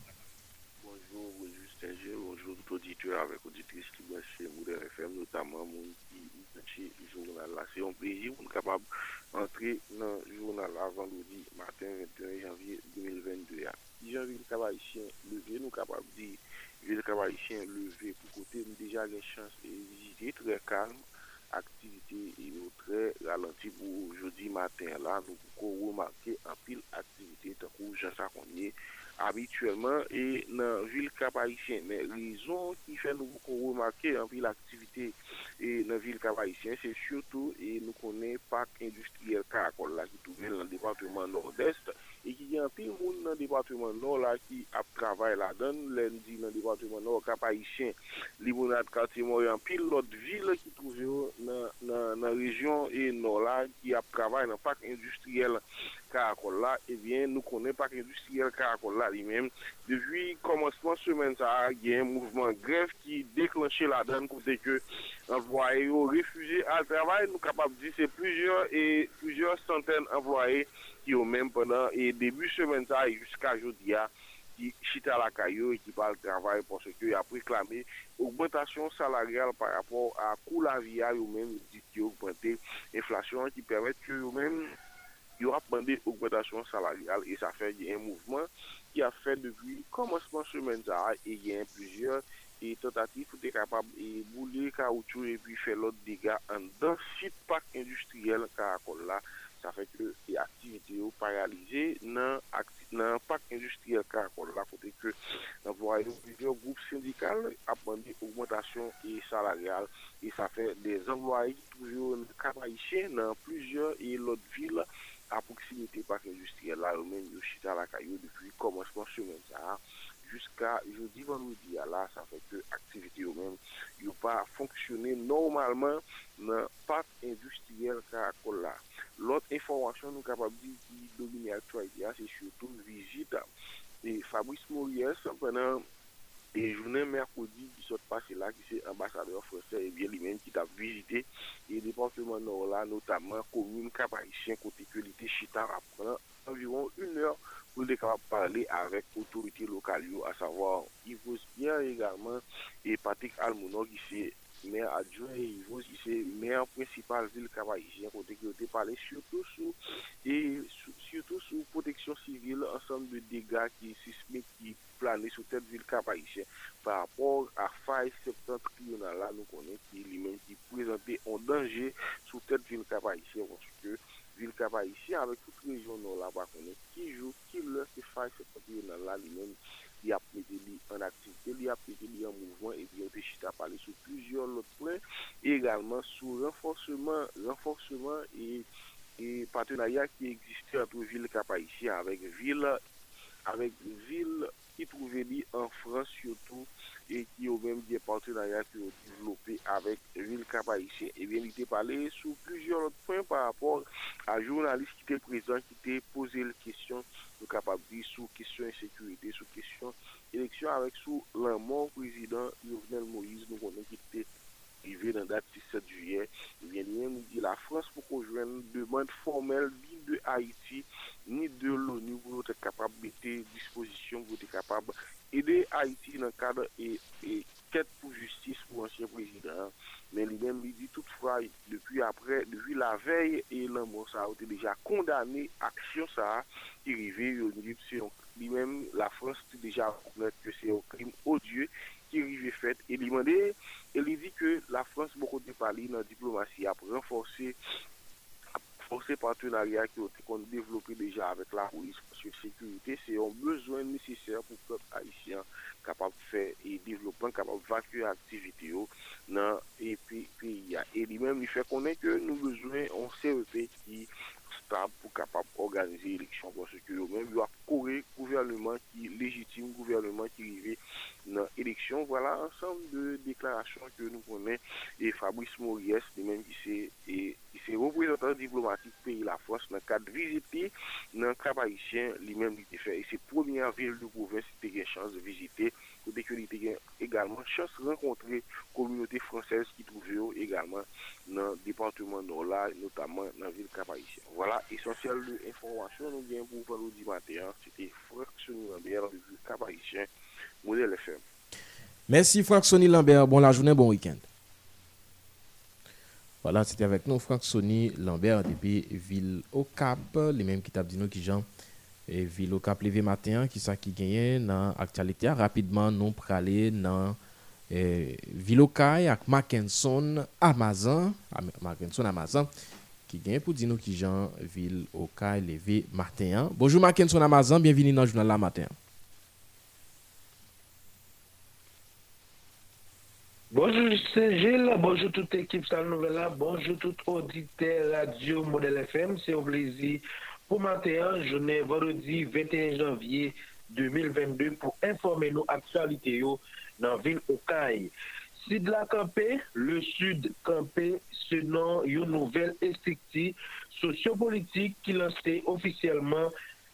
ki yo men penan e debu semenza e jiska jodi ya ki chita la kayo e ki bal travay pou se kyo ya preklame augmentation salaryal par rapport a kou la viya yo men di ki augmente inflasyon ki permette ki yo men yo apende augmentation salaryal e sa fè di en mouvment ki a fè devu koumanseman semenza e yen plusieurs e tentatif pou te kapab e boule karoutou e pi fè lot dega an dan fit pak industriel karakolla sa fèk yo e aktivite yo paralize nan pak industriel ka akol la kote ke nan vwae yo pivyo goup syndikal, abbandi, augmentasyon e salaryal e sa fèk de zanvwae poujou kaba ishe nan plujou e lot vil a pouksinite pak industriel la yo men yo chita la kaya yo depi komosman semen sa jiska yo divan ou diya la sa fèk yo aktivite yo men yo pa fonksyone normalman nan pak industriel ka akol la Lot informasyon nou kapabili ki do bini aktwa idya se choutou vizita. Fabrice Mourien se prenen e jounen merkoudi ki sotpase la ki se ambasadeur fransè e biye li men ki tap vizite. E depan seman nou la notaman komine kapayishen kote kulite chitar ap prenen anviron 1 lèr pou de kapabili parli avèk otoriti lokal yo. A savo yi fouse bien e gaman e patik al mounon ki se... Mè adjouè, mè an prinsipal vil kaba isyè, kontè kè yon te pale, soutou sou, soutou sou, poteksyon sivil, ansanm de dega ki sismè ki plane sou tèd vil kaba isyè, pa apòr a fay septant kriyonan la nou konè ki li men, ki prezante yon denje sou tèd vil kaba isyè, vonskè vil kaba isyè, avèk tout le jounon la va konè ki jou, ki lè se fay septant kriyonan la li men, ap medeli an aktif deli, ap medeli an mouvman, epi an pechita pale sou pouzyon lot pre, egalman sou renforceman, renforceman e patenaya ki egiste an pou vil kapa ici anvek vil anvek vil ki pou veni an Frans yotou e ki yo menm diye partenaryat ki yo divlopi avèk vil kapayishen. E eh veni te pale sou plujyon otpèm par apòr a jounalist ki te prezant, ki te pose l kèsyon nou kapabdi sou kèsyon en sèkuretè, sou kèsyon lèksyon avèk sou lèmon prezident Yovnel Moïse nou konen ki te vive nan dati 7 juyè. Veni menm di la Frans pou konjwen demande formèl bi de Haïti, ni de l'ONU vous êtes capable de mettre des dispositions vous êtes capable d'aider Haïti dans le cadre et quête pour justice pour l'ancien président mais lui-même, il dit toutefois depuis la veille et l'amour bon, ça a été déjà condamné, action ça a arrivé et on dit lui-même, la France a déjà connu que c'est un crime odieux qui arrivait fait et lui-même il dit que la France, beaucoup de paliers dans la diplomatie a renforcé Oh, on se patou na riyak yo te kon devlopi deja avèk la roulis, sou sekurite se yon bezwen misisèr pou kòp aishyan kapap fè, e devlopan kapap vakye aktivite yo nan epi piya. E li mèm li fè konen ke nou bezwen, on se repè ki stab pou kapap organize lèk chanpon sekurite yo mèm yo ap. kore, kouvernement ki legitime, kouvernement ki rive nan eleksyon. Voilà, ansanm de deklarasyon ke nou konen, e Fabrice Moriès, di men ki se reprezentant diplomatik peyi la Frans nan kad vizite nan Krapayishen, li men di te fe. E se promenyan vil de kouvern, se te gen chans de vizite, de ke li te gen egalman chans renkontre komunote fransese ki touve yo egalman nan departement non la, notaman nan vil Krapayishen. Voilà, esensyal de informasyon nou gen pou palo di materyan. merci Sonny Lambert, Merci Lambert, bon la journée, bon week-end. Voilà, c'était avec nous Franck Sony Lambert depuis Ville au Cap, les mêmes qui t'a dit nous qui Jean et Ville au Cap levé matin qui ça qui gagne. dans actualité rapidement nous praler dans eh, Ville au Cap avec Mackinson Amazon, ah, Mackinson Amazon qui pour dire nous qui Jean Ville au cas levé matin. Hein. Bonjour Mackenson Amazon, bienvenue dans le journal la matin. Bonjour Saint-Gilles, bonjour toute équipe. Salle Nouvelle, bonjour tout auditeur Radio Modèle FM, c'est un plaisir pour matin, hein, journée vendredi 21 janvier 2022 pour informer nos actualités dans la ville Caille. Sidlak Kampé, le sud Kampé, se nan yon nouvel estikti sosyo-politik ki lanse ofisyelman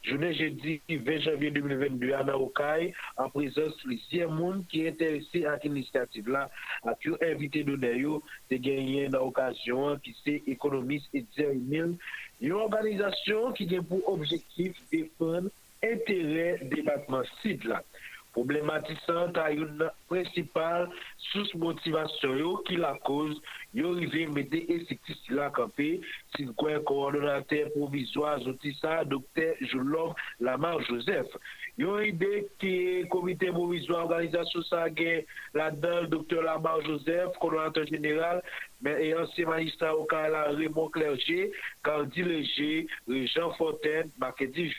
jounen jedi 20 janvye 2022 an Aokai an prezons li Siamoun ki entere si ak inisiativ la ak yon evite donen yon te genyen nan okasyon ki se ekonomis et zeynil yon organizasyon ki gen pou objektif e fen entere debatman Sidlak. problematisan ta yon prinsipal sous motivasyon yo ki la koz yon rive mwede esiktis la kape sin kwen koronate pou vizwa azotisa Dokter Joulom Lamar Josef yon rive ki komite pou vizwa organizasyon sa gen la dan Dokter Lamar Josef, koronate general men eyon semanista ou ka la remon klerje kan dileje rejan fonten, makedijus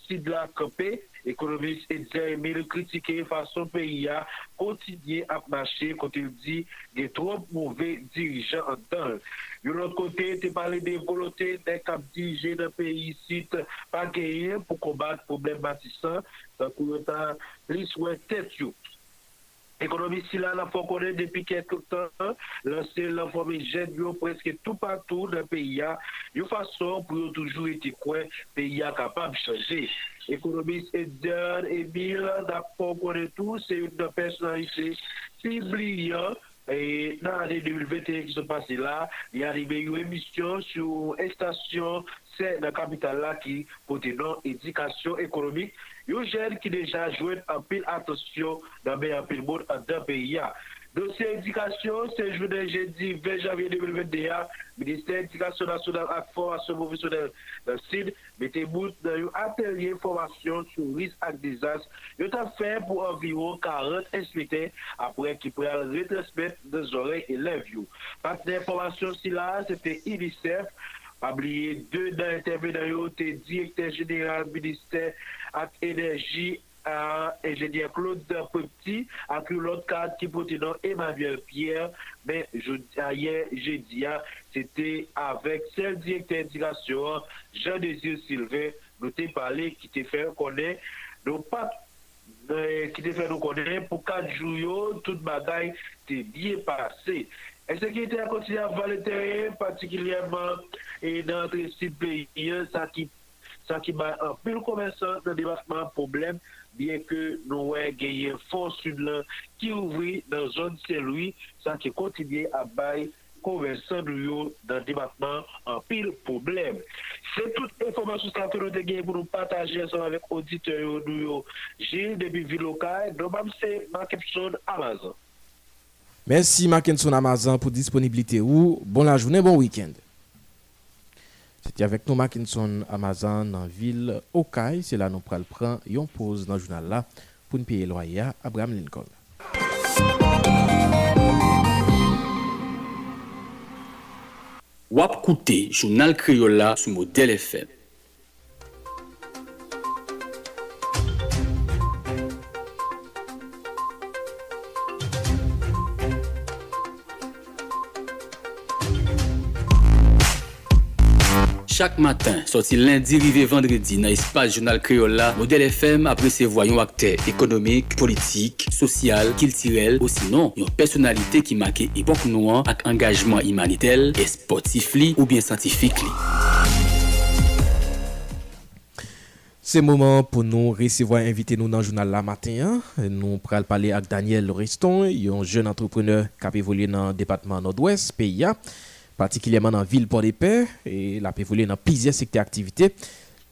de la KPE, ekonomist et zemil, kritike fason PIA kontidye ap nache kontil di de trope mouve dirijan an dan. Yon not kote te pale de volote de kap dirije de PIA sit pa geye pou kombat problematisan sa koumata liswe tet yon. Ekonomi si la la pou konen depi ke toutan, lanse la pou menjen yo preske tou patou da peyi a, yo fason pou yo toujou eti kwen peyi a kapab chanje. Ekonomi se dyan, e bil, la pou konen tou, se yon de personaj se pibli yon, e nan ane 2021 ki se pase la, yon yon emisyon sou estasyon se na kapital la ki pote nan edikasyon ekonomik. yo jen ki dejan jwen apil atosyon dame apil moun an dame ya. Dosye edikasyon, se jwen de jen di vej avye 2021, Ministè edikasyon nasyonal ak formasyon profesyonel nan SID, mette mout nan yo atelye formasyon sou ris ak dizans, yo ta fe pou aviron 40 esmite apre ki pre al retrasmet de zorek e lev yo. Patne formasyon sila, se te ilisef, Pabliye de nan entevenayote direkte jeneral minister ak enerji a enjenya Claude Pepti ak lout kat ki pote nan Emmanuel Pierre. Men ayen jenya, se te avek sel direkte indikasyon, Jean-Désir Sylvain nou te pale ki te fe eh, konen pou kat jouyo tout maday te diye pasey. E sekirite a kontinye a valeterye, patikilye man, e nante si beye, sa ki baye an pil konvensan nan debatman an poublem, biye ke nou wè gèye fon sublan ki ouvri nan zon seloui sa ki kontinye a baye konvensan nou yo nan debatman an pil poublem. Se tout informasyon sa ki nou dè gèye pou nou patajè son avèk auditor yo nou yo, jil debi vi lokaye, domam se man kep son amazan. Merci Mackinson Amazon pour disponibilité ou bon la journée, bon week-end. C'était avec nous Mackinson Amazon dans la ville Okaï. C'est là nous prenons prend une pause dans le journal là pour nous payer loyer Abraham Lincoln. Wap journal là sous modèle FM. Chak matan, soti lindi, rive vendredi, nan espat jounal Kriola, Model FM apre se voyon akte ekonomik, politik, sosyal, kiltirel, osinon yon personalite ki make epok nouan ak engajman imanitel, esportifli ou bien santifikli. Se mouman pou nou resevoye invite nou nan jounal la maten, nou pral pale ak Daniel Riston, yon joun antropreneur kapi voli nan depatman Nord-Ouest, PIA. particulièrement dans la ville pour les pères et la voulait dans plusieurs secteurs d'activité,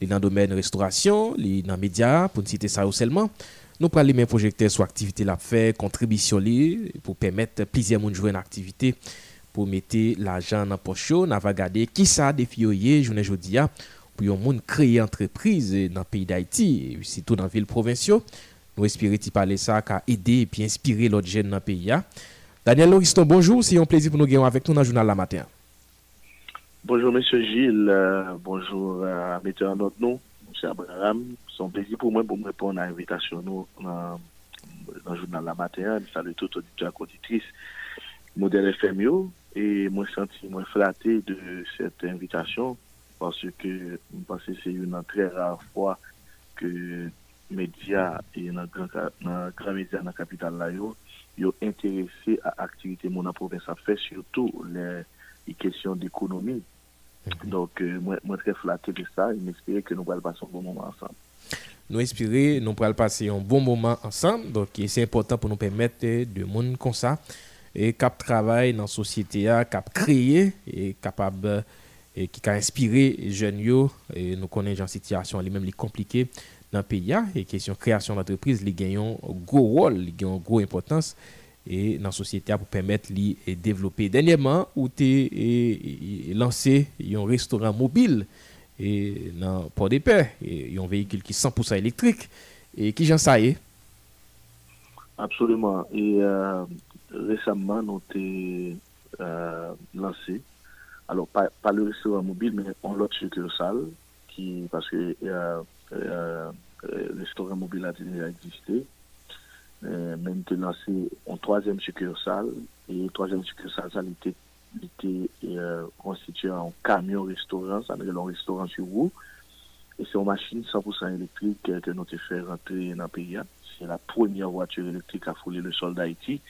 dans le domaine restauration, dans les médias, pour ne citer ça ou seulement. Nous prenons les mêmes projecteurs sur l'activité la fait, contribution pour permettre plusieurs monde jouer une activité pour mettre l'argent dans poche, on va regarder qui ça défié journée pour yon monde créer entreprise dans le pays d'Haïti, surtout dans les villes provinciaux. Nous espérons parler ça aider et puis inspirer l'autre jeune dans le pays. Daniel Lauriston, bonjour, c'est un plaisir pour nous d'être avec nous dans le journal la matin. Bonjour, Monsieur Gilles. Euh, bonjour, euh, notre M. Abraham. C'est un plaisir pour moi pour me répondre à l'invitation dans, dans le journal La salut Je salue tout auditeur auditrice, modèle FMIO. Et moi, senti, moi, flatté de cette invitation parce que je pense que c'est une très rare fois que médias et les grand médias dans la capitale sont intéressés intéressé à l'activité mon province fait, surtout les et question d'économie. Mhm. Donc, euh, moi, je très flatté de ça et j'espère que nous allons passer un bon moment ensemble. Nous espérons nous allons passer un bon moment ensemble. Donc, c'est important pour nous permettre de monde comme ça et cap travail dans la société, cap créer et capable et qui a inspiré les jeunes yo et nous connaissons la situation les même les compliquées dans le pays et question création d'entreprise les un gros rôle ont une grande importance E nan sosyete a pou permèt li e, dèvlopè. Dènyèman, ou te e, lanse yon restoran mobil nan pò de pè, yon veyikil ki 100% elektrik, ki jan sa ye? Absolèman, e, euh, resèmman nou te euh, lanse, alò, pa le restoran mobil, men on lot yon sal, ki, paske yon restoran mobil a existè, Euh, maintenant, c'est en troisième succursale. Et troisième succursale, ça, l'était euh, constitué en camion-restaurant, ça un restaurant sur roue. Et c'est une machine 100% électrique euh, que nous avons fait rentrer dans le pays. C'est la première voiture électrique à fouler le sol d'Haïti.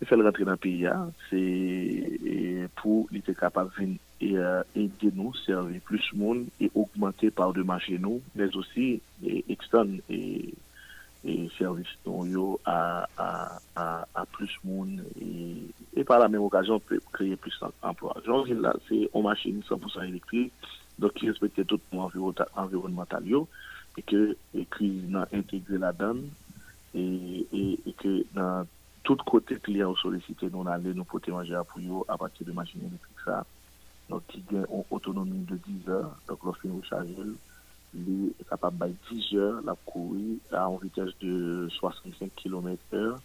Nous fait rentrer dans le pays. Hein. C'est pour être capable d'aider euh, aider nous, servir plus de monde et augmenter par de marché nous, mais aussi externe et e servis yon yo a plus moun e, e pa la menm okajon kreye plus emplwa. Jorjin la, se yon machini 100% elektri do ki respete tout moun environnemental yo e ki nan entegre la dan e ki nan tout kote kliya ou solisite non ale nou pote manje apuyo a pati de machini elektri ksa do ki gen ou otonomi de 10h do ki lò fin ou chaje yo il est capable de 10 heures, la courir à un vitesse de 65 km heure.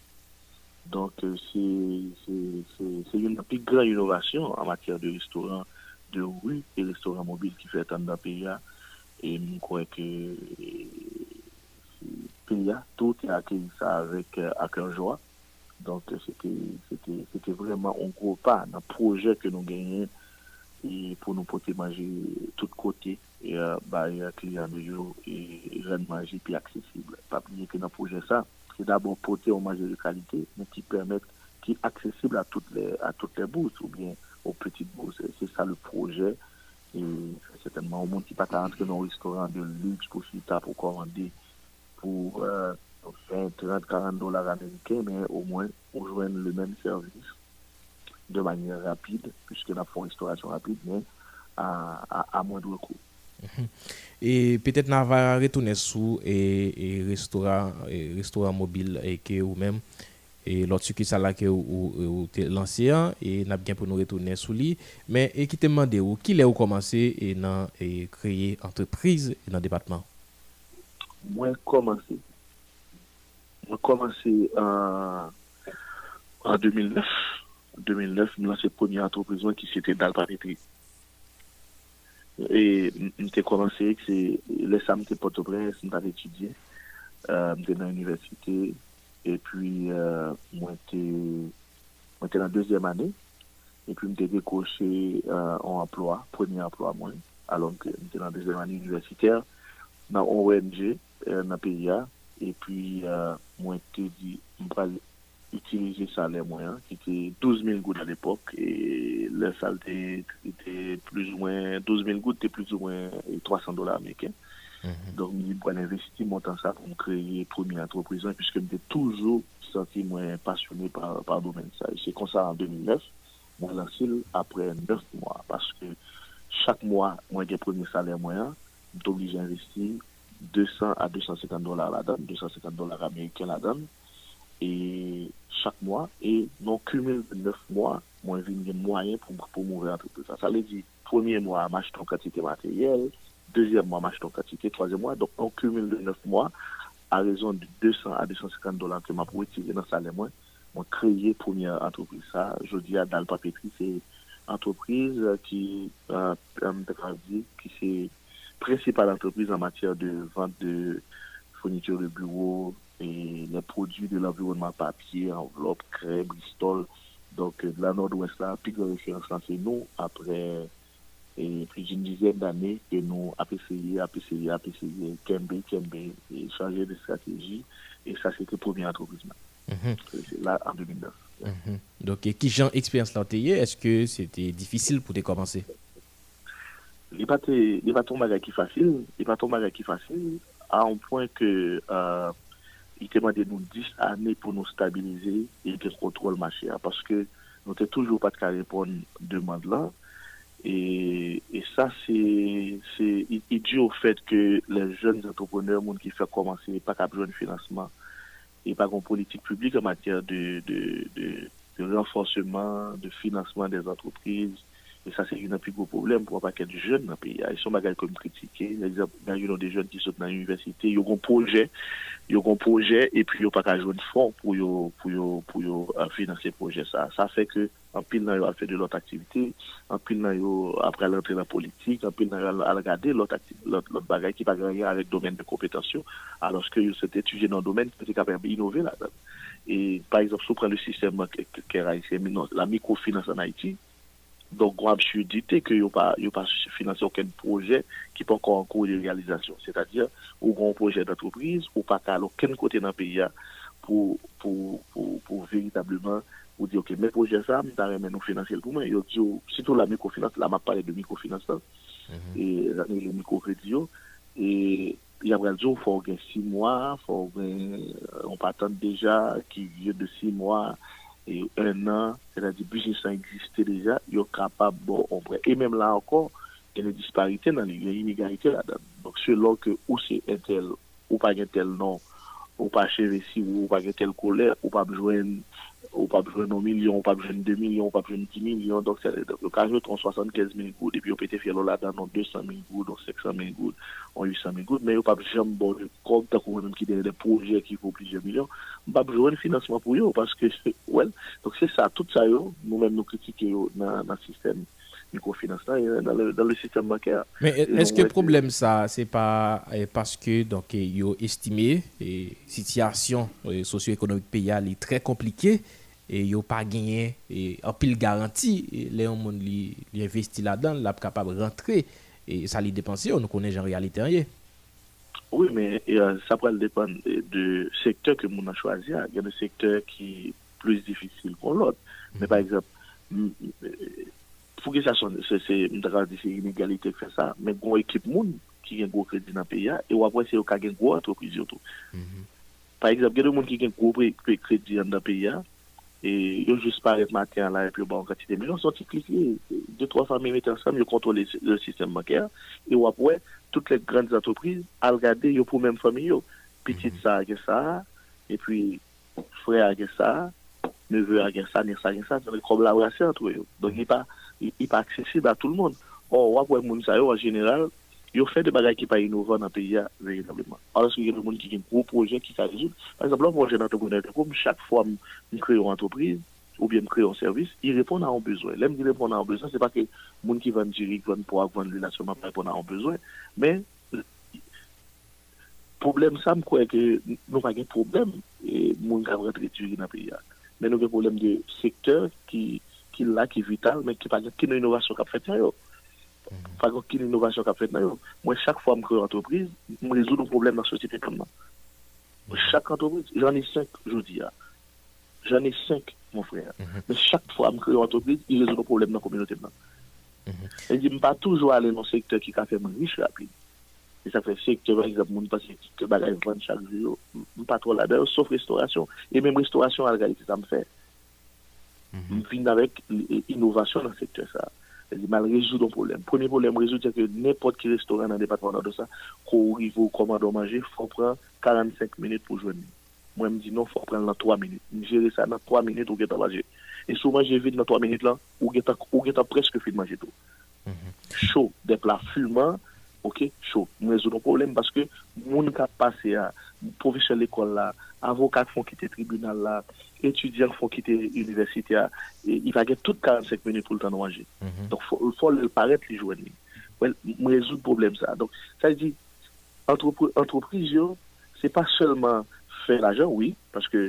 Donc, euh, c'est une plus grande innovation en matière de restaurant de rue et restaurant mobile qui fait tant dans PIA. Et je crois que euh, PIA, tout a acquis ça euh, avec, un joie. Donc, c'était vraiment un gros pas dans projet que nous gagné et pour nous porter manger tout côté et euh, bah client de jour et rendre manger plus accessible pas oublier que dans le projet ça c'est d'abord porter au manger de qualité mais qui permettent qui accessible à toutes les à toutes les bourses ou bien aux petites bourses c'est ça le projet et certainement au monde qui pas entrer dans un restaurant de luxe pour taper pour commander pour 20 30 40 dollars américains mais au moins on joint le même service de manière rapide, puisque nous la une restauration rapide, mais à, moins moindre coût. Mhm. Et peut-être nous avons retourner sous et, et restaurant mobile et que ou même et l'autre qui là que ou, lancé hein, et n'a bien pour nous retourner sous lui mais et qui te demande où qui l'a commencé et dans et créer entreprise dans le département. Moi commencé. Moi commencé en en 2009 2009, nous lancé première entreprise qui s'était dans le Et j'ai commencé, c'est le samedi Port-au-Prince, j'ai étudié, euh, j'étais dans l'université, et puis euh, moi j'étais dans la deuxième année, et puis j'ai décroché euh, un emploi, premier emploi moi, alors que j'étais dans la deuxième année universitaire, dans ONG, euh, dans le PIA, et puis euh, moi été... dit, utiliser salaire salaire moyen qui était 12 000 gouttes à l'époque, et le salaire était plus ou moins, 12 000 gouttes, c'était plus ou moins e 300 dollars américains. Mhm. Donc, j'ai investi montant ça pour créer une première entreprise, puisque je suis toujours senti moins passionné par, le domaine. C'est comme ça, en 2009, lancé après 9 mois, parce que chaque mois, moi, j'ai premier salaire moyen, je obligé d'investir 200 à 250 dollars la donne, 250 dollars américains la donne et chaque mois, et non cumul de 9 mois, moins une moyen pour, pour mourir entreprise. Ça, ça veut dire, premier mois, m'achète en quantité matérielle, deuxième mois, m'achète en quantité, troisième mois, donc on cumule de 9 mois, à raison de 200 à 250 dollars que m'a pour utiliser dans le salaire, moi, créé créer première entreprise. Ça, je dis à le Petri, c'est entreprise qui, euh, euh qui c'est principale entreprise en matière de vente de fournitures de bureaux, les produits de l'environnement papier, enveloppe, crème, bristol. Donc, de la Nord-Ouest, la de référence, c'est nous, après plus d'une dizaine d'années que nous avons essayé, APCI essayé, KMB, Kembe, Kembe, et changer de stratégie. Et ça, c'était le premier entreprise. Mm C'est là, en 2009. Donc, et qui genre expérience là Est-ce que c'était difficile pour te commencer Les bâtons qui facile, les bâtons qui facile, à un point que il demande nous 10 années pour nous stabiliser et contrôler le marché hein, parce que nous n'avons toujours pas de répondre à demande là. Et, ça, c'est, dû au fait que les jeunes entrepreneurs, monde qui fait commencer, pas capable besoin de financement et pas de politique publique en matière de renforcement, de financement des entreprises, e sa se yon api gwo problem pou apak e di joun api a yon bagay kon kritike gen yon de joun ki sot nan yon universite yon kon proje epi yon pak a joun fon pou yon finanse proje sa feke an pin nan yon apre de lout aktivite an pin nan yon apre al rentre la politik an pin nan yon al gade lout bagay ki pa gade yon domen de kompetasyon aloske yon se te tuje nan domen ki pa te kapèm inove la e par exemple sou pre euh, le sistem la mikrofinans an Haiti Donk gwa mchou dite ke yo pa finanse okèn proje ki pa kon kon kou de realizasyon. Se ta diya, ou kon proje d'antroprize, ou pa tal okèn kote nan peya pou veritableman, pou diyo ke men proje sa, mi ta remen nou finanse el pou men. Yo diyo, sitou la mikrofinans, la ma pare de mikrofinans sa, e la mikrofinans yo, e ya brel diyo, fò gen 6 mwa, fò gen, on pa tante deja ki ye de 6 mwa, et un an, c'est-à-dire business a existait déjà, ils sont capables bon vrai, Et même là encore, il y a une disparités dans les inégalités là-dedans. Donc selon que ou c'est un tel, ou pas un tel nom, ou pas chez si ou pas un tel colère, ou pas besoin Ou pa brjwen 1 milyon, ou pa brjwen 2 milyon, ou pa brjwen 10 milyon. Donc, le cas, yo tron 75000 goutes, et puis yo pété fè l'olat dans 200000 goutes, 200000 goutes, 800000 goutes. Mais yo pa brjwen, bon, je compte, tako, ou mèm, ki dene de projet qui vaut plusieurs millions. Ba brjwen financement pou yo, parce que, well, donc c'est ça, tout ça yo, nou mèm nou critique yo nan système, ni kou financement, nan le système bakè. Mais est-ce que problème ça, c'est pas euh, parce que, donc, euh, yo estime, si tiation euh, socio-économique payal est très compliquée, E yo pa genye, e apil garanti e le yon moun li investi la dan, la pou kapab rentre, sa li depanse, yo nou konen jan realite euh, a ye. Oui, mais ça peut dépendre du secteur que l'on a choisi. Il y a des secteurs qui sont plus difficiles qu'en l'autre. Mais par exemple, il faut que ça sonne, c'est une drame d'inégalité comme ça, mais il faut qu'on équipe l'équipe qui a un gros crédit dans le pays et on va voir si il y a quelqu'un qui a un gros crédit dans le pays. Par exemple, il y a quelqu'un qui a un gros crédit dans le pays, E, yo jous pa rep mater la rep yo ban gati demyo, son ti klikye 2-3 fami metan sam yo kontrol le sistem maker, yo wapwe tout le grand atopri al gade yo pou men fami yo, pitit sa agen sa epi fre agen sa neve agen sa, nir sa agen sa kon blabrasya an tou yo don yi pa aksesib a tout l mon yo wapwe moun sa yo an general yo fè de bagay ki pa inova nan peya veye nableman. Or, aske genou moun ki genou proje ki sa rejoum. Par exemple, lò proje nan te konen te kom chak fwa m kreyo antopri ou bien m kreyo servis, i repon nan an bezwen. Lem ki repon nan an bezwen, se pa ke moun ki van dirik van pou ak van lina seman pa ki pon nan an bezwen, men problem sa m kwe ke nou fage problem moun ka vre triturin nan peya. Men nou genou mou lem de sektèr ki lak, ki vital, men ki pa genou inovasyon kap fètya yo. Par contre, quelle innovation qu'a fait Moi, chaque fois que je crée une entreprise, je résous un problème dans la société comme moi. Mm-hmm. Chaque entreprise, j'en ai cinq, je vous dis. Hein. J'en ai cinq, mon frère. Mm-hmm. Mais chaque fois que je crée une entreprise, je résout un problème dans la communauté. Mm-hmm. Je ne pas toujours aller dans un secteur qui a fait riche rapide. Et ça fait secteur, par exemple, mon passe que bagage vend chaque jour, pas trop là-dedans, sauf restauration. Et même restauration, en ça me fait. Je viens avec l'innovation dans le secteur. ça. Je mal résoudre un problème. Premier problème résoudre, c'est que n'importe quel restaurant dans le département de ça, on arrive au manger, il faut prendre 45 minutes pour joindre. Moi, je me dis non, il faut prendre dans 3 minutes. Gérer ça dans 3 minutes, ou bien manger. Et souvent, j'ai vide dans 3 minutes là, ou presque fini de manger tout. Mhm. Chaud, des plats fumants, Ok, chou, mou rezonon probleme baske moun ka pase ya, mou profesyon l'ekol la, avokat fon kite tribunal la, etudyan fon kite universite ya, yi fage tout 45 meni pou l'tan wange. Mhm. Donc, fò l'paret li jwen li. Mou rezonon probleme sa. Donc, sa yi di, entreprise yo, se pa selman fè l'ajan, oui, paske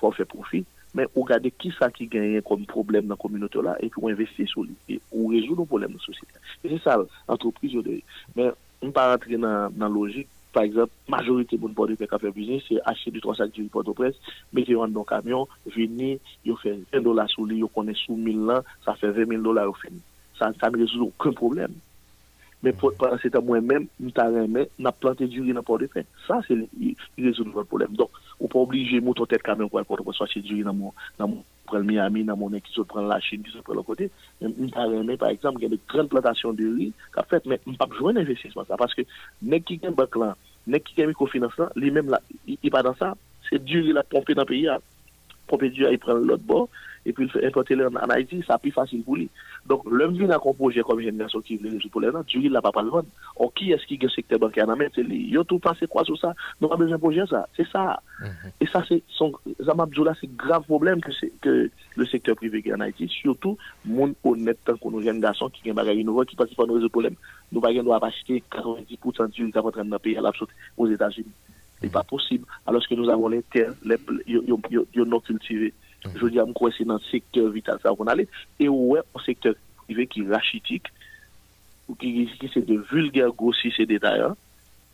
fò fè profi, Men, ou gade ki sa ki genye kon problem nan kominote la, epi ou investi sou li. Ou rejou nou polem nan sositya. E se sal, antropri yo deye. Men, ou pa rentre nan logik, par exemple, majorite moun pote pe ka fe vizine, se ache du transaktivit pote prez, meti yon an don kamyon, vini, yo fe 1 dola sou li, yo konen sou 1000 lan, sa fe 20 000 dola yo fini. Sa ne rejou nou ken problem. Men, par anse ta mwen men, mwen ta remen, nan plante diri nan pote prez. Sa se rejou nou kon problem. Ou pa oblige mouton tèt kamyon kwa kwa do pa swa chidjouye nan moun prel miyami, nan moun ekisot prel la chidjouye, prel lo kote. Mwen pa reme, pa eksam, genne kren plantasyon diri, ka fèt men, mwen pa pjouen investisman sa. Paske, nek ki gen bak lan, nek ki gen mikofinans lan, li men la, i pa dan sa, se diri la pompe nan peyi a, pompe diri a, i prel lot bo. et puis importer en, en Haïti, ça plus facile pour lui. Donc, l'homme vient a un projet comme garçon qui veut résoudre pour les gens, il n'a pas pas le vendre. Or, qui est-ce qui a le secteur bancaire en main C'est lui. Ils tout passé quoi sur ça Nous pas besoin de projet, ça. C'est ça. Et ça, c'est son, c'est grave problème que, le secteur privé en Haïti, surtout, monde honnête, tant qu'on nous jeunes garçons qui ont des nouveaux, qui passent pas nos problèmes. Nous ne devons pas acheter 90% du temps qui est en train de payer à l'absolute aux États-Unis. Ce C'est pas possible. Alors que nous avons les terres, les, les Jodi am kwen se nan sektèr vital sa akon ale, e ou wè an sektèr kive ki rachitik, ou ki se mm-hmm. de vulgèr gòsi se detayan,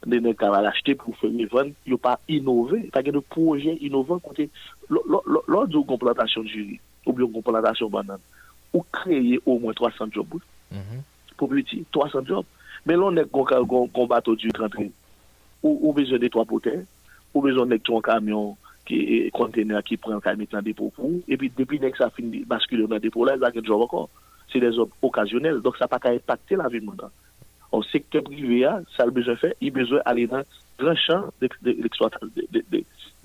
nenè kama rachite pou fèmivèn, yo pa inovè, ta gen de projè inovè kote, lò d'o komplantasyon jiri, ou bi yo komplantasyon banan, ou kreye ou mwen 300 job, pou bi witi, 300 job, men lò nèk gòkèl gòmbato di krantri, ou bezon de 3 potè, ou bezon nèk 3 kamyon, Qui est un conteneur qui prend un dépôt pour vous. Et puis, depuis que ça a fini de basculer dans le dépôt, il y a des jobs encore. C'est des hommes occasionnels, donc ça n'a pas qu'à impacter la vie de En secteur privé, hein, ça a besoin de il a besoin d'aller dans un grand champ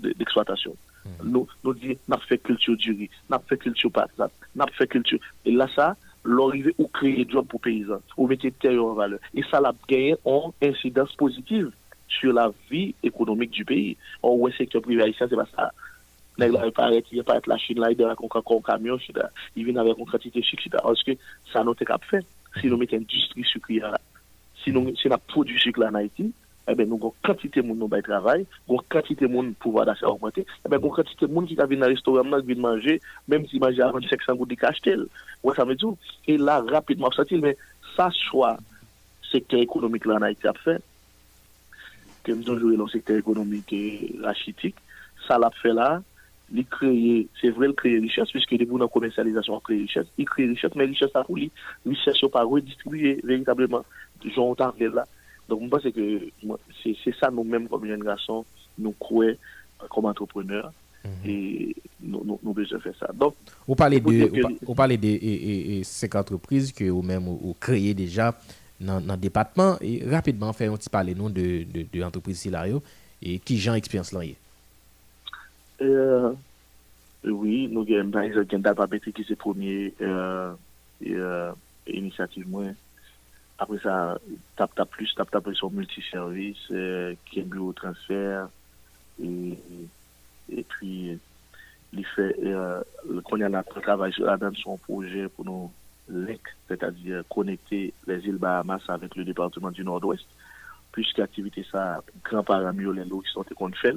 d'exploitation. Hmm. Nous disons, on a fait culture du riz, on fait culture patate patin, on a fait culture. Et là, ça, l'arrivée, on créer créé des jobs pour les paysans, on a des terres en valeur. Et ça a gagné en incidence positive. sur la vi ekonomik di peyi. Ou wè se ektyon priva isyan, se ba sa, neg la reparek, yè pa et la chine la, yè de la kon kakon kamyon, si da, yè vin la reparek, yè kon kratite chik, si da, anseke, sa nou te kap fè, si nou met en distri chik yara. Si nou, si nou prodjik chik la na iti, e ben nou kon kratite moun nou bay travay, kon kratite moun pouva da se okpante, e ben kon kratite moun ki ta vin la restoran, mwen vin manje, menm ti manje avan di seksan gout di kastel, wè sa que nous avons joué dans le secteur économique et rachitique, ça l'a fait là, il crée, c'est vrai, le créer richesse, puisque debout dans la commercialisation, il crée richesse, il crée richesse, mais richesse a pour lui, richesse n'est pas redistribuer véritablement, j'en là. Donc, je pense que c'est ça nous-mêmes, comme jeunes garçons, nous croyons comme entrepreneurs. Mhm. et nous, avons besoin de faire ça. Donc, vous parlez de, ces entreprises que vous-même vous créez déjà nan depatman. E rapidman, fè, yon ti pale nou de entreprise Silario e ki jan eksperyans lanyen. E, e, oui, nou gen Gendal Babeti ki se promye inisiativ mwen. Apre sa, tap tap plus, tap tap plus son multiservis ki en glou transfer. E pi, li fè, kon yon apre travaj, adan son proje pou nou c'est-à-dire connecter les îles Bahamas avec le département du Nord-Ouest, puisque l'activité ça, grand paramieux les qui sont le fait,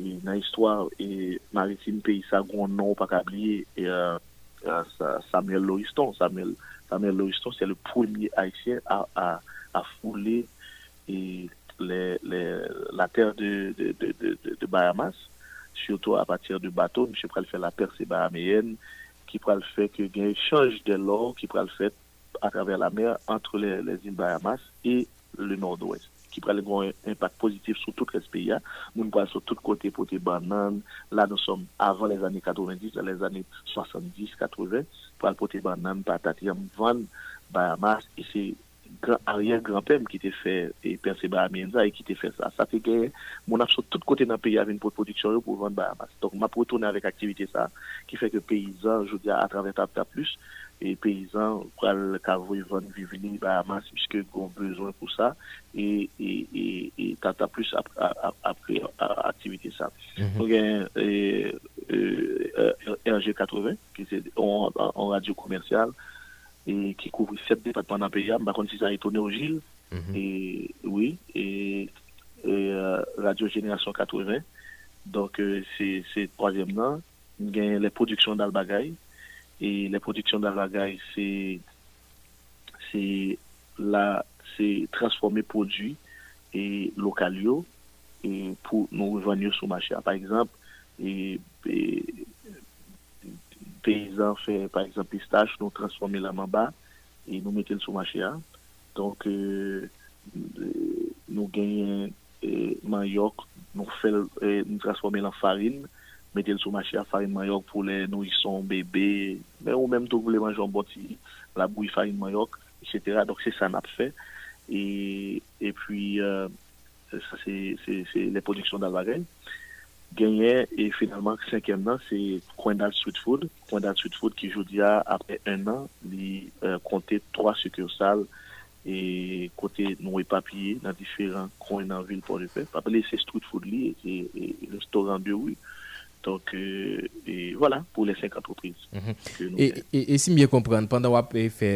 et dans l'histoire et maritime pays ça, grand nom, pas oublier, et, euh, euh, Samuel Loriston. Samuel, Samuel c'est le premier haïtien à, à, fouler et les, la terre de, de, de, Bahamas, surtout à partir du bateau. je préfère faire la percée bahaméenne qui prend le fait que y un échange de l'or qui prend le fait à travers la mer entre les, les îles Bahamas et le nord-ouest qui prend avoir un impact positif sur tout le pays. Hein. Nous parlons sur tous côtés pour les bananes. Là, nous sommes avant les années 90, dans les années 70, 80, pour porter bananes, patate, vendre Bahamas. Et c'est arrière-grand-père qui était fait et percé Bahamienza et qui était fait ça. Ça fait que mon sur tout côté dans le pays avait une production pour vendre Bahamas. Donc, m'a retourné avec activité ça, qui fait que paysans, je dire, à travers tata Plus, et paysans, pour le vendre Vivini, Bahamas, puisque ils ont besoin pour ça, et, et, et, et Plus après activité ça. Mhm. Donc, hein, euh, euh, RG80, qui c'est en radio commerciale, et qui couvre sept départements dans pays. Par contre, si ça a étonné au Gilles, mhm. et, oui, et, euh, Radio Génération 80. Donc, euh, c'est le troisième nom. a les productions d'Albagay. Et les productions d'Albagay, c'est là, c'est transformer produits et locaux et pour nous revenir sur le marché. Par exemple, et paysans fait par exemple, pistache, nous transformer la mamba, et nous mettons le sous hein. donc nous euh, euh, nous gagnons euh, nou nous nous manyok, la farine, mette le sou machè a farine manyok pour les nourrissons bébés. Mais men ou en tou la bouille farine manyok, etc. Donc, c'est ça nap fè. fait. et puis ça sa se, se, Genyen, e fènalman, sèkèm nan, sèkèm euh, e nan street food. Sèkèm nan street food ki joudia apè 1 nan, li kontè 3 sèkèm sal. E kontè nou e papye nan diferant kon nan vil pou rifè. Papye li sèkèm nan street food li, le storan bi ouy. Tonk, e wòla, pou lè sèkèm nan prouprise. E euh, si myè komprende, pandan wap fè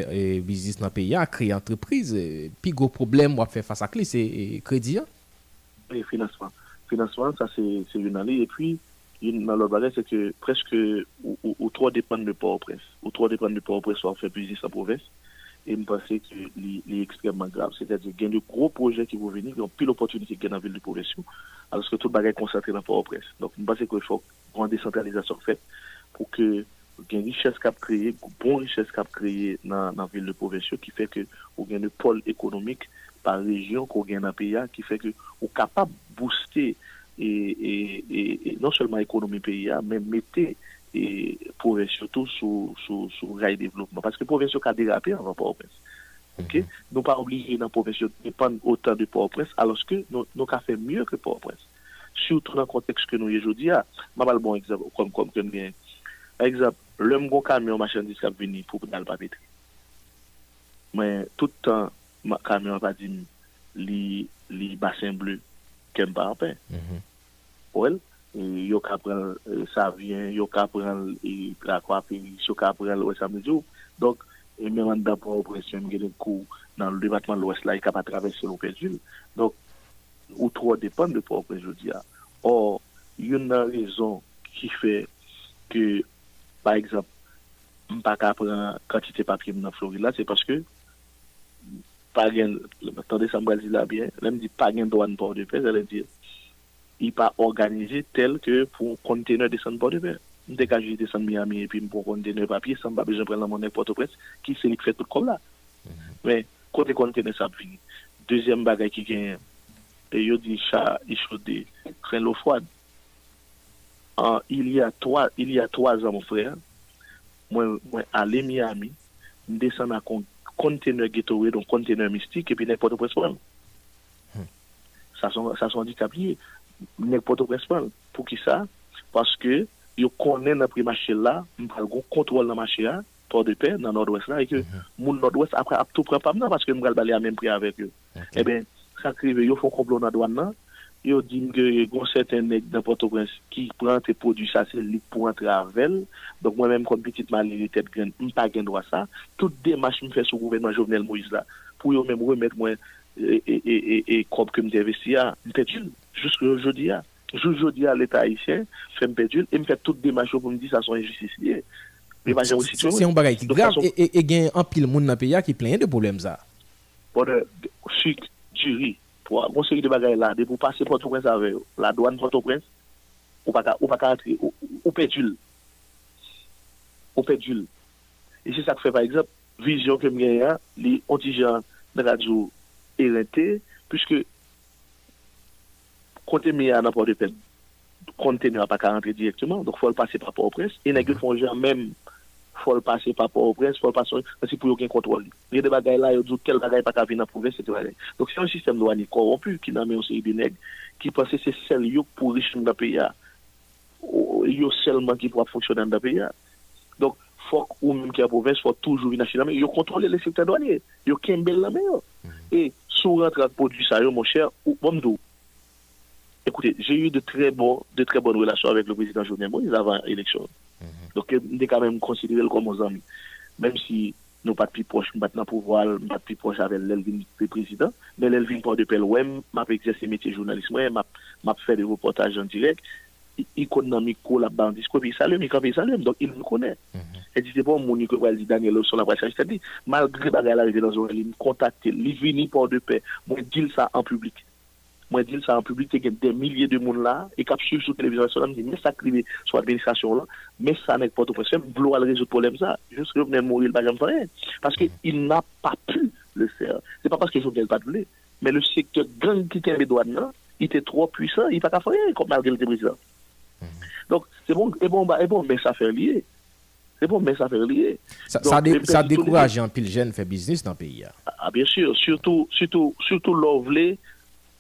bizis nan pè ya, kreye antreprise, pi gò problem wap fè fà sa kli, se kredi ya? E financement. financement, ça c'est une année. Et puis, une, dans le balai, c'est que presque ou, trois dépendent de Port-au-Prince. Ou trois dépendent de Port-au-Prince, on fait business en province. Et je pense que c'est extrêmement grave. C'est-à-dire qu'il y a de gros projets qui vont venir, qui ont plus l'opportunité qu'il y dans la ville de province, alors que tout le bagage est concentré dans Port-au-Prince. Donc, je pense qu'il faut une grande décentralisation faite pour que une richesse cap créée, une bonne richesse qu'a créée dans, dans la ville de province, qui fait que y a un pôle économique par région qu'on gagne dans le pays hein, qui fait que on capable de booster et, non seulement l'économie pays hein, mais mettez et province surtout sur le rail développement parce que province a dérapé avant Port-au-Prince. OK, mm -hmm. nous pas obligés dans province de dépendre autant de port prince alors que nous nous fait mieux que port prince Surtout dans le contexte que nous aujourd'hui a, hein. m'a bon exemple comme comme que bien par exemple, l'homme gros camion machin qui venir pour dans le Mais tout le temps kame wap adim li basen ble kem pa apen mhm. e, yo kapren e, sa vyen yo kapren yi e, prakwa pe yi sou kapren lwes amezou donk yon mè mandap wap presyon genen kou nan l depatman lwes la yi kapa travesye lwes yon donk ou tro depan lwes wap presyon diya or yon nan rezon ki fe ki pa ekzap mpa kapren kante te papye mna florila se paske pa gen, ta de san Brazilabien, lem di pa gen doan bordepe, zelè di, i pa organize tel ke pou kontene de san bordepe, m dekajou de san Miami, epi m pou kontene papye, san papye jen pren la mounen porto prens, ki senik fet tout kon la, men, kote kontene sa vini, dezyen bagay ki gen, e yodin cha, ishodi, kren lo fwad, an, il y a toa, il y a toa zan mou fre, mwen ale Miami, m de san akonte, conteneur ghettoé, donc conteneur mystique, et puis n'importe quoi. Hmm. Ça sont, ça sont N'importe quoi. Pour qui ça? Parce que, yo connaissent la pri là, la, mbral le contrôle dans marché la, port de paix dans le nord-ouest là, et que mm nord-ouest après tout prend pas parce que vais aller à même prix avec eux. Eh bien, ça crive, ils font complot dans douane là, hein. Yo dim ge yon seten nek nampoto kwen ki prante produs asel li pou antre a vel. Donk mwen mèm kompetitman li li tèp gen, mpa gen do asan. Tout de mach mwen fè sou gouverne an jounel Moïse la. Pou yon mèm remèt mwen e krop ke mde investi ya. Li tèp joun. Jous ke joudi ya. Jous joudi ya l'eta haïtien. Fè mpe joun. E mfè tout de mach yo kon mdi sa son enjusis li. Mwen mwajen wè sitou. Se yon bagay ki grap e gen an pil moun nan pe ya ki plèyen de poulem za. monseri de bagay la, de pou pase fronto prens ave, la doan fronto prens, ou pa ka atri, ou pedjul. Ou pedjul. E se sak fe, par exemple, vizyon kem genya, li otijan de lajou elente, pishke konten mi anapote pen, konten nwa pa ka atri direktman, donk fol pase pa pa o prens, enegi fonjen menm faut le passer par rapport au prince, faut le passer aussi pour aucun contrôle. Il y a des bagailles là, ils disent quel bagaille pas qu'à venir en province, etc. Donc c'est un système douanier corrompu qui n'a même aussi des nègres qui pensent que c'est celle pour riche dans le pays. Yo seulement qui pourra fonctionner dans le pays. Donc, faut ou même qui la province, faut toujours une action. Ils contrôlent les secteurs douaniers. Ils kembel la main. Mm-hmm. Et sous rentre à produit ça, mon cher, ou bon d'où. Écoutez, j'ai eu de très, bons, de très bonnes relations avec le président Jovenel Moïse avant l'élection. Mhm. Donc, je est quand même considéré comme nos amis. Même si nous pas plus proche, maintenant pouvoir, nous pas plus proche avec l'Elvin, le président, mais l'Elvin Port de pelle, ouais, m'a exercé métier journalisme, ouais, m'a fait des reportages en direct, il connaît puis ça il connaît ça lui, donc il nous connaît. Mhm. Et c'est bon, mon que dit Daniel sur la presse, c'est-à-dire, malgré la réalité dans il me contacter, il ni port de paix, moi, dit ça en public moi dis ça en public, c'est a des milliers de monde là, et qu'il sur la e télévision nationale, me dis, mais ça crie sur l'administration là, mais ça n'est pas tout possible, vouloir le résoudre le problème ça, juste que je mourir, je ne rien. Parce qu'il n'a pas pu le faire. Ce n'est pas parce qu'il ne pas voulu, mais le secteur gang qui tient les douanes il était trop puissant, il n'a pas faire rien, comme malgré le président. Mm-hmm. Donc, c'est bon, C'est bon, bah, bon, mais ça fait lié. C'est bon, mais ça fait lié. Ça, ça, décourage un pile jeune fait business dans le pays. Hein. Ah, bien sûr, surtout, surtout, surtout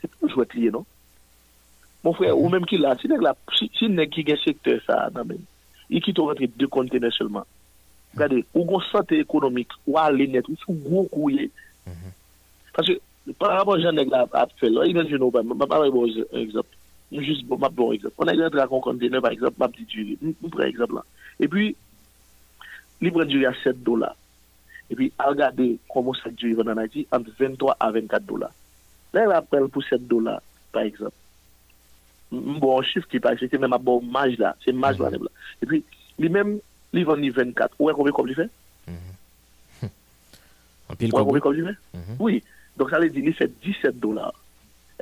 c'est toujours lié, non? Mon frère, ah ou même qui là, si nèg si, si qui secteur ça, non même, il quitte rentrer deux conteneurs seulement. Regardez, mm-hmm. ou gon santé économique, ou à net, ou sous gros mm-hmm. Parce que, par rapport à jean nèg là, à bah, bah, bah, je il vient un exemple. Juste, ma bon exemple. On a eu un un conteneur, par exemple, ma petite durée. exemple là. Et puis, libre durée à 7 dollars. Et puis, regardez comment ça durée en Haïti, entre 23 à 24 dollars. Lè apel pou 7 dolar, par eksept. Mbo an chif ki par eksept, men mabou maj la, se maj la nev la. E pi, li men, li ven ni 24, ouwe kombe kombe li fe? Ouwe kombe kombe li fe? Oui, donk sa li di li se 17 dolar.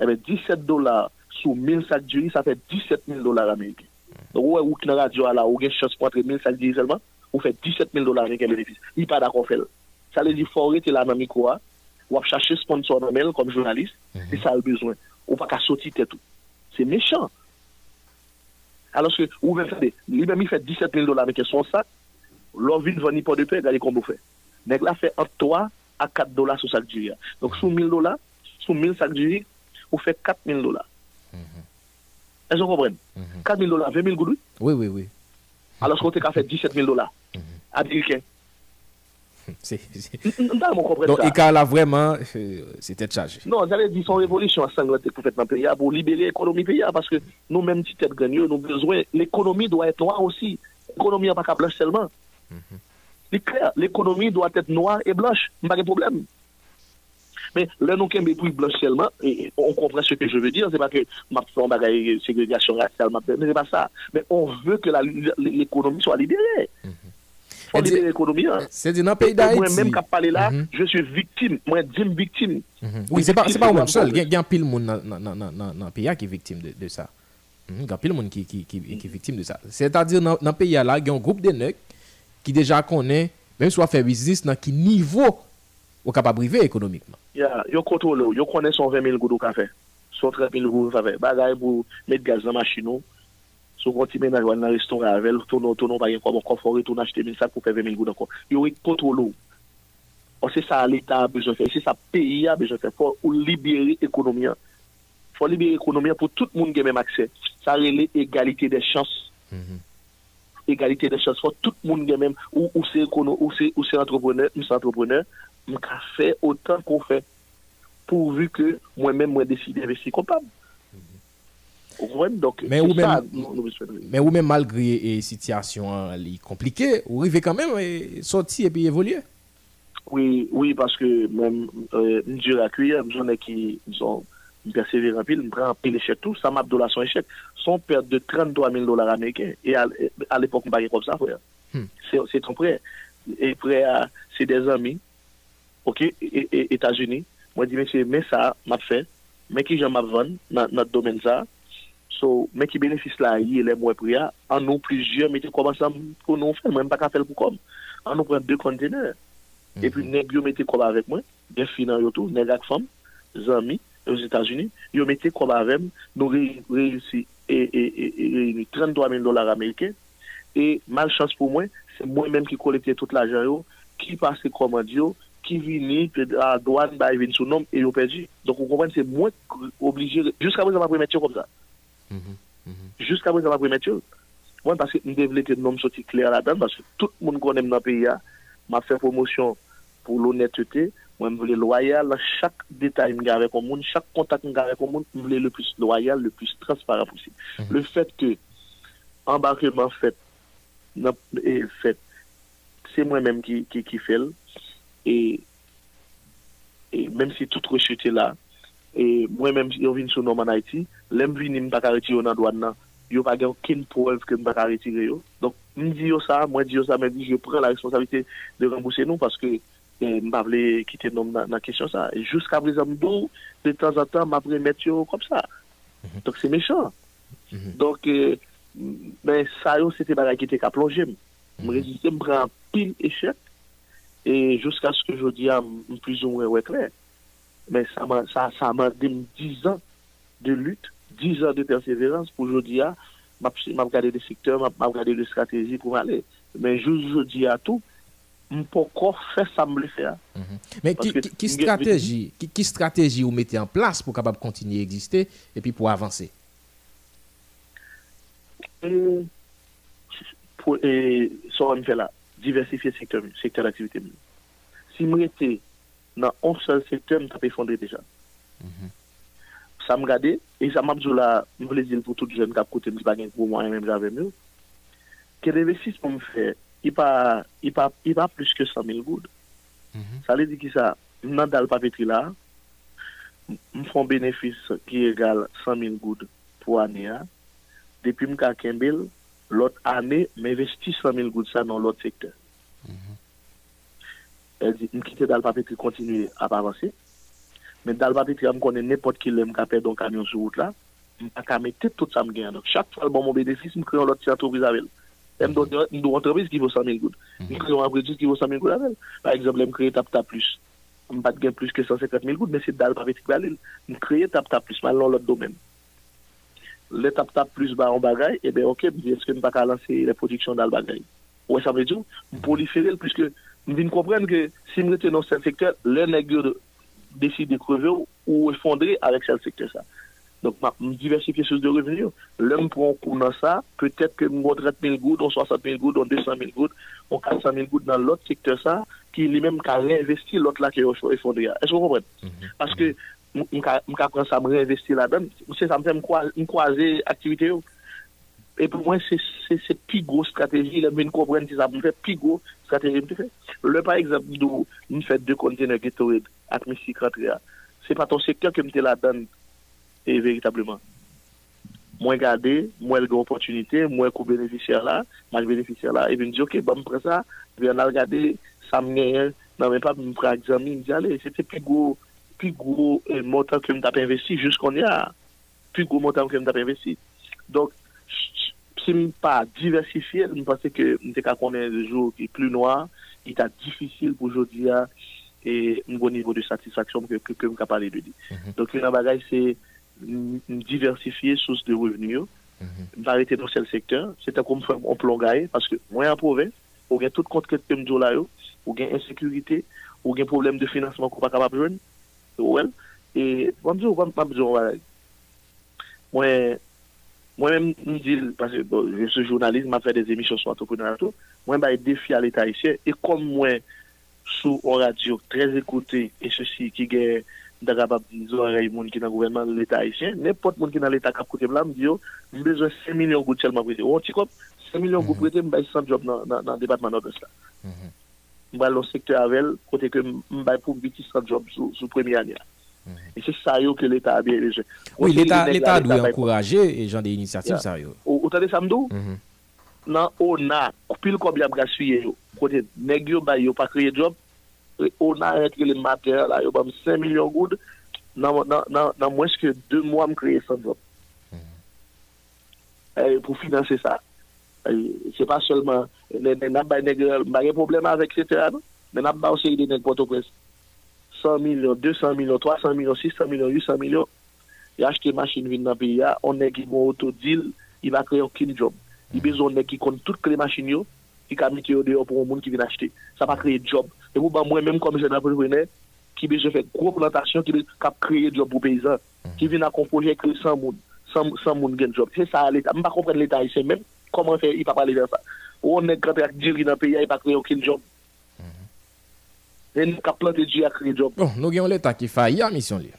Ebe 17 dolar sou 1500 yon, sa fe 17000 dolar ame yi ki. Donk ouwe wouk na radyo ala, ou gen chos pou atre 1500 yon selman, ou fe 17000 dolar ame yi ki, mi pa da kon fel. Sa li di forete la nan mikouwa, ou à chercher sponsor comme journaliste, mhm. et ça a besoin. Ou pas qu'à sortir tout. C'est méchant. Alors que, ou même fait, lui-même, il fait 17 000 dollars avec son sac, l'envie de venir pas de paix, regardez comment vous faites. Mais là, fait entre 3 à 4 dollars sur sac du Donc, sous 1000 dollars, sous 1000 sacs du vous faites 4 000 dollars. Mhm. Est-ce que vous comprenez mhm. 4 000 dollars, 20 000 gouttes Oui, oui, oui. Alors, ce qu'on a fait 17 000 dollars américains. c'est, car Donc, là vraiment, euh, c'était chargé. Non, j'allais dire, son révolution a sanglanté complètement pays pour libérer l'économie pays parce que nous-mêmes, si t'es gagné, nous besoin, l'économie doit être noire aussi. L'économie n'a pas qu'à blanche seulement. Mm-hmm. C'est clair, l'économie doit être noire et blanche, pas de problème. Mais là, nous sommes plus blanche seulement, on comprend ce que je veux dire, c'est pas que ma ségrégation raciale, mais c'est pas ça. Mais on veut que l'économie soit libérée. Mm. C'est-à-dire C'est hein. dit dans le pays d'Haïti. même là, mhm. je suis victime. Moi, je suis victime. Mhm. Oui, c'est pas moi seul. Il y a un pile monde dans le pays qui est victime de ça. Mhm. Il y a un pile monde qui est victime de ça. C'est-à-dire, dans le pays là, il y a un groupe de nègres qui déjà connaît, même si on fait business, dans quel niveau on est capable de y économiquement. Yo contrôle, yo connaît 120 120 000 gouttes de café, 130 000 gouttes de café, bagaille pour mettre gaz dans la machine. Sou konti men a gwan nan liston re avel, tonon bagen kwa moun konfori, e tonon achete 1000 sak pou feve 1000 goun ankon. Yo wik e kont wou lou. On se sa aleta a bejofen, se sa peyi a bejofen. Fwa libere ekonomiya, fwa libere ekonomiya pou tout moun gen men akse. Sa rele egalite de chans. Mm-hmm. Egalite de chans. Fwa tout moun gen men, ou se ekonomiya, ou se antroponeur, ou se antroponeur, mka se otan kon fe. Pou vi ke mwen men mwen desi de investi kompab. mais, ou même, malgré les eh, situation hein, compliquée, vous arrivez quand même à eh, sortir et puis évoluer. Oui, oui, parce que même euh, Dieu a cueilli, j'en ai qui sont en pile, prends prend pile échec tout, ça m'a donné son échec. Son perte de 33 000 dollars américains, et à, l'époque, on parlait comme ça, frère. Hmm. C'est trop près. Et prêt c'est des amis, ok, États-Unis. Moi, je dis, mais ça, m'a fait, mais qui j'en m'a dans notre domaine ça. So, men ki benefis la yi, le mwen pria, an nou plis jiyan mette koma san pou nou fèm, mwen pa kapel pou kom. An nou pren de konteneur. Mhm. E pi, nek yo mette koma vek mwen, de finan yo tou, nek ak fèm, zanmi, yo e Etas Guni, yo mette koma rem nou rey rin si 33.000 dolar Amerike. E malchans pou mwen, se mwen men ki kolekte tout la jayon, ki pase koma diyo, ki vinit, doan bay e vin sous nom e yo perdu. Don kon kompany, se mwen obligye, jis ka mwen mwen premetye kom sa. Juska mwen sa mwen premetyon Mwen pasi mwen devlete nou msoti kler la dan Basi tout moun konen mwen peya Mwen fè promosyon pou l'onetete Mwen mwen vle loyale Chak detay mwen gare kon moun Chak kontak mwen gare kon moun Mwen vle le plus loyale, le plus transparent posib mhm. Le fèt ke Embarkeman fèt Fèt Se mwen mèm ki fèl E Mèm si tout rechète la E mwen men yon vin sou nom anayti, lem vin yon bakareti yon anadwanna, yon bagan kin pou wèv ke mbakareti reyo. Donk mwen diyo sa, mwen diyo sa men diyo pre la responsabilite de rembouse nou paske eh, mba vle kite nom nan kesyon sa. E jouska vle zanm dou, de tanzan tan mba vle met yo kom sa. Mhm. Donk se mechon. Mhm. Donk eh, sa yo se te bagay kite ka plongem. Mwen mhm. rezite mbra pil eshek, jouska se ke jodi am mplizou mwen wèk lè. Mais ça m'a ça, 10 dix ans de lutte, dix ans de persévérance pour aujourd'hui à hein. m'a regardé des secteurs, m'a regardé des stratégies pour aller. Mais dis à tout, pourquoi faire ça me le faire hein. mm-hmm. Mais qui, stratégie, qui, stratégie vous mettez en place pour capable continuer à exister et puis pour avancer pour, ça, là, diversifier le secteur, secteur d'activité. Si je nan on sel sektèm ta pe fondre deja. Sa m gade, e sa m ap zola, m vle zil pou tout jen kap kote m zbagen pou mwen m javem yo, ke revestis pou m fè, i pa plus ke 100.000 goud. Sa le di ki sa, m nan dal papeti la, m fon benefis ki egal 100.000 goud pou ane a, depi m ka kembel, lot ane m investi 100.000 goud sa nan lot sektèm. elle dit, je quitte Dalpapitri, continuer à avancer. Mais Petri, je connais n'importe qui l'aime qui a perdu un camion sur route là. Je ne peux pas mettre tout ça en Donc, chaque fois, bon, mon bénéfice, je crée une autre entreprise avec elle. Je donne une entreprise qui vaut 100 000 gouttes. Je crée une entreprise qui vaut 100 000 gouttes avec elle. Par exemple, je crée Tap Plus. Je ne gagne plus que 150 000 gouttes, mais c'est Petri qui va aller. Je crée Plus, mais dans l'autre domaine. Le tap tap plus va bah, en bagay, et eh ben ok, est-ce que m pa la production le produksyon dal bagay? Ou e sa je devons comprendre que si je suis dans ce secteur, le nègre décide de crever ou effondrer avec ce secteur. Ça. Donc, je les sources de revenus. L'homme prend pour dans ça, peut-être que vais mettre 30 000 gouttes, on 60 000 gouttes, on 200 000 gouttes, on 400 000 gouttes dans l'autre secteur ça, qui lui-même a réinvesti l'autre là qui est effondré. Est-ce que vous comprenez? Mhm. Parce que, je vais ça, me réinvestir là-dedans. C'est ça, me me croiser activité. e pou mwen se se se pi gwo strategi le mwen kou prentisa pou mwen fe pi gwo strategi mwen te fe. Le pa egzab nou mwen fe de kontene geto ed akme si kratre ya. Se paton se kya ke mwen te la dan e veytableman. Mwen gade mwen elge opotunite, mwen kou beneficia la, mank beneficia la, e ven di yo ke bame bon, pre sa, ven al gade sa mnen, nan non, men pa mwen pre egzami, mwen di ale, se te pi gwo pi gwo euh, motan ke mwen tap investi jusqu'on ya. Pi gwo motan ke mwen tap investi. Donk si m pa diversifiye, m pase ke m te ka konven de jou ki plou noa, ita difisil pou jodi ya e m goun nivou de satisfaksyon ke m kapare de di. Mhm. Donk yon bagay se diversifiye sous de reveni yo, barite mhm. dans sel sektan, se ta konpon m plongaye, paske mwen apove, ou gen tout kont ket ke m djou la yo, ou gen insekurite, ou gen problem de finansman ko pa kapap joun, ou wel, e wan djou, wan pap djou, mwen Mwen mwen mwen bon, di, se jounalisme, mwen fè des emisyons wato kwenan ato, mwen bay defi al l'Etat isye. E kom mwen sou oradjouk, trez ekoute, e se si ki ge, da gabab zorey moun ki nan gouvernement l'Etat isye, nepot moun ki nan l'Etat kap kote blan, mwen di yo, mwen bezo 5 milyon goutel mwen prete. Ou, chikop, 5 milyon goutel mwen bay 100 job nan debatman notes la. Mwen lò sekte avèl, kote ke mwen bay poum biti 100 job sou premi anè. E se sa yo ke l'Etat abye reje Ou l'Etat l'Etat l'ou yankouraje E jan de inisiatif sa yo Ou ta de samdou Nan ou na, pil koubyan brasyye yo Kote negyo ba yo pa kreye job Ou na retre le mater la Yo bam 5 milyon goud Nan mwenche ke 2 mwa m kreye san job E pou finanse sa Se pa solman Ne nab bay negyo bagen problema vek Ne nab ba ou se yide neg poto prez 100 millions, 200 millions, 300 millions, 600 millions, 800 millions, et acheter machine machines dans le pays, hein. on est qui bon auto deal, il va créer aucun job. Il mm. besoin de qui compte toutes les machines, qui a mis dehors pour un monde qui vient acheter. Ça va créer job. Et vous, moi-même, comme jeune entrepreneur, qui besoin faire gros plantation, qui a créer job pour les paysans, mm. qui vient à un projet créer 100 monde, 100, ont monde gagne job. C'est ça l'État. Je ne comprends pas l'État, ici même comment faire, il ne va pas aller vers ça. On est quand il a dans le pays, il va pas créer aucun job. E nou ka plante di a kreye ah, job. Nou gen l'etat ki faye a misyon li.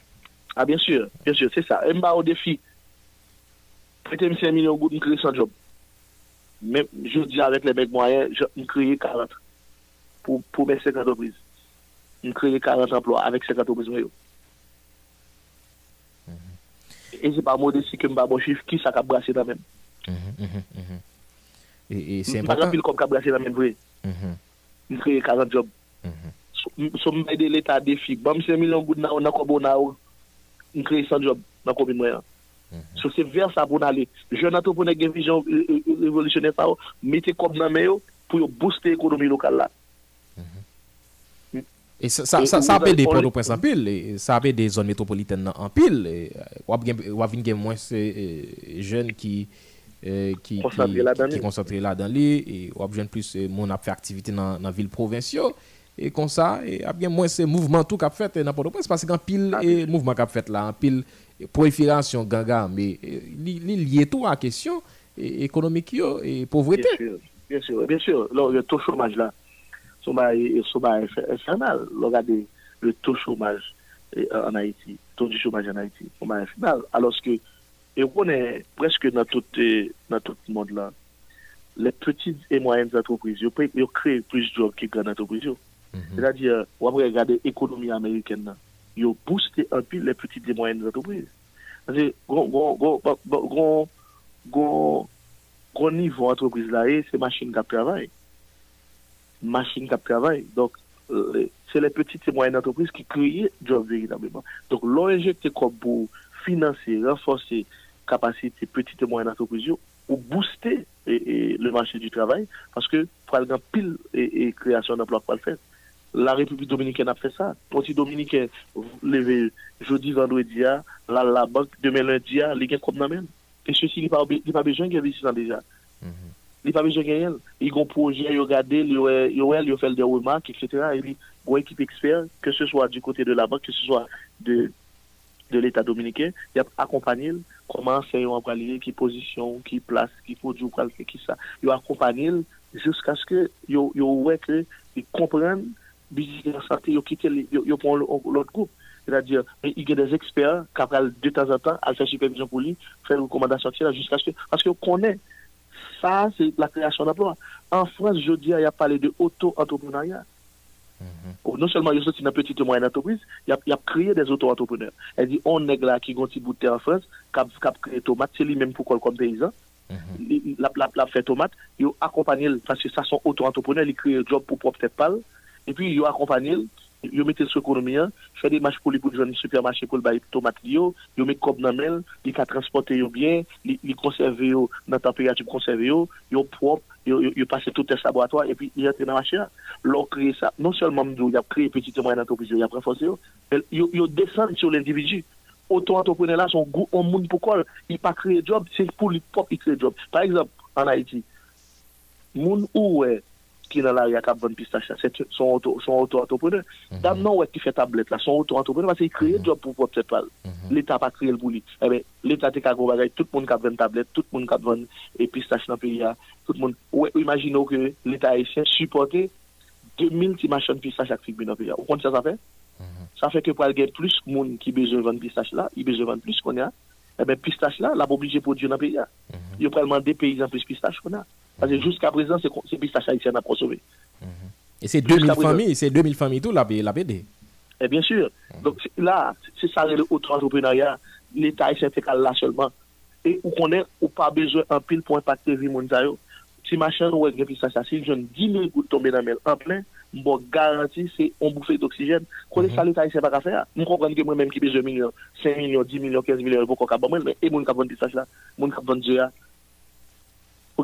A, bensyur, bensyur, se sa. E mba o defi, prete mi 5 milyon gout, m kreye sa job. Men, jous di a vek le beg mwaye, m kreye 40 pou mè 50 obriz. M kreye 40 amplo avèk 50 obriz mè yo. E zi pa mou desi ke m ba mou chif, ki sa ka brase damen. E se mpa kan? M ka brase damen vwe. M kreye 40 job. sommet de l'État défi. Bon, c'est million goud nan, on a comme on a, on crée sans job dans la commune moyenne. Mhm. So c'est vers ça pour aller. Jeune entrepreneur qui a une vision révolutionnaire, métier comme dans main pour booster l'économie locale là. Et ça, ça, ça, ça des points de prince en pile, ça peut des zones métropolitaines en pile. Ou euh, bien moins euh, euh, jeunes qui qui concentrés là-dedans, et ou bien plus mon a fait activité dans la ville provinciale et comme ça et a bien moins ces mouvements tout qu'a fait n'importe quoi. au parce qu'en pile ah, et eh, mouvement qu'a fait là en pile eh, prolifération ganga mais eh, il lié tout à la question économique et pauvreté bien sûr bien sûr le taux de chômage là son chômage regardez le taux de chômage en Haïti taux du chômage en Haïti chômage alors que on est presque dans tout le monde là les petites et moyennes entreprises ils créent plus de jobs que les grandes entreprises Mhm. C'est-à-dire, on va regarder l'économie américaine. Ils ont boosté un peu les petites et moyennes entreprises. C'est-à-dire, gros niveau entreprise là, c'est machine qui travaille. Machine qui travaille. Donc, euh, c'est les petites et moyennes entreprises qui créent jobs véritablement. Donc, l'ONG comme pour financer, renforcer capacité petites et moyennes entreprises ou booster le marché du travail parce que pour aller pile et, création d'emplois pour le faire la République dominicaine a fait ça. Parti dominicain, levé jeudi, vendredi, la, la banque, demain lundi, les gens comme même. Et ceci, il n'y a pas besoin ici déjà. Il n'y pas besoin de gagner. Mhm. Ils ont un projet, ils ont regardé, ils ont fait des remarques, etc. Et puis, une équipe expert, que ce soit du côté de la banque, que ce soit de, de l'État dominicain, ils ont accompagné comment c'est un employé, qui position, qui place, qui produit, qui ça. Ils ont accompagné jusqu'à ce que ils comprennent business santé, ils yo, yo prennent l'autre groupe. C'est-à-dire, il y a des experts qui, de temps en temps, à faire supervision pour lui, faire recommandation jusqu'à ce que. Parce qu'on connaît, ça, c'est la création d'emplois. En France, je dis, il y a parlé dauto entrepreneuriat mm-hmm. oh, Non seulement ils sont une petite moyenne entreprise, il y a, créé des auto-entrepreneurs. Elle dit, on est là qui de terre en France, qui a créé tomate, c'est lui-même pour comme paysan. Mm-hmm. La, la, la fait tomate, il accompagne, parce que ça sont auto-entrepreneurs, ils créent un job pour propre tête pâle et puis ils ont accompagné, ils ont mis sur l'économie, hein. fait des matchs pour les pour les supermarché pour le ils ont mis comme dans le ils ont transporté bien, ils conservé dans la température conservée, ils ont propre, ils ont passé tout test laboratoire et puis ils ont dans la machine. ont créé ça, non seulement ils ont créé petite petites moyenne entreprise, ils ont renforcé, mais ils ont sur l'individu auto-entrepreneurs là sont goût au monde pourquoi ils pas de job c'est pour lui propre ils créent job par exemple en Haïti moun gens qui n'a dans l'arrière qui bonne pistache, c'est son auto-entrepreneur. Mhm. Dame non, ouais, qui fait tablette là, son auto-entrepreneur, parce qu'il crée un mhm. job pour propre cette mhm. L'État n'a pas créé le boulot. Eh ben l'État a gros bagage, tout le monde qui a une tablette, tout le monde qui a et pistache dans le pays. Hein. Tout le monde, imaginons que l'État haïtien supporte 2000 machines de pistache à figure dans le pays. Hein. Vous comprenez ça, ça fait? Ça fait que pour avoir plus de monde qui besoin de vendre pistache là, il besoin de vendre plus qu'on a. Eh ben pistache là, l'a obligé de produire dans le pays. Il hein. y a probablement des paysans plus pistache qu'on a. Parce que jusqu'à présent, c'est pistache Haïtien à pas sauvé. Et c'est 2000 familles, c'est 2000 familles tout, la, la BD. Et eh, bien sûr. Donc là, c'est ça le autre entrepreneuriat. L'État haïtien fait là seulement. Et où qu'on est, ou pas besoin un pile pour impacter vie Si machin ou est pistache, ça, si je ne 10 000 gouttes tombées dans le en plein, bon garantie, c'est on bouffée d'oxygène. Quand est mhm. ça, l'État haïtien pas faire. On comprend que moi-même qui besoin de million, 5 millions, 10 millions, 15 millions, pour qu'on capable, mais et mon capable de ça, mon capable de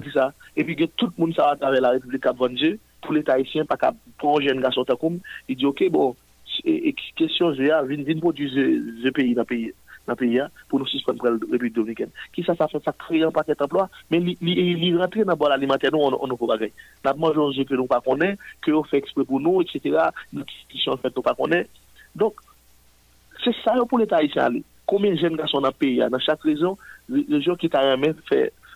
ki sa, epi gen tout moun sa va kave la Republik Kabvanje pou le Tahitien pa ka pon jen ga son takoum, i di ok bon, e kesyon e, je ya vin pou du ze peyi na peyi na peyi ya, pou nou suspon prele Republik Dominiken, ki sa sa fa kreyan pa ket emplo a, men li rentre nan bo la li mater nou an nou pou bagay, nan moun jen ke nou pa konen, ke ou fe ekspre pou nou et setera, ki chanfet nou pa konen donk, se sa yo pou le Tahitien ali, kome jen ga son na peyi ya, nan chak rezon, le jen ki ta remen fe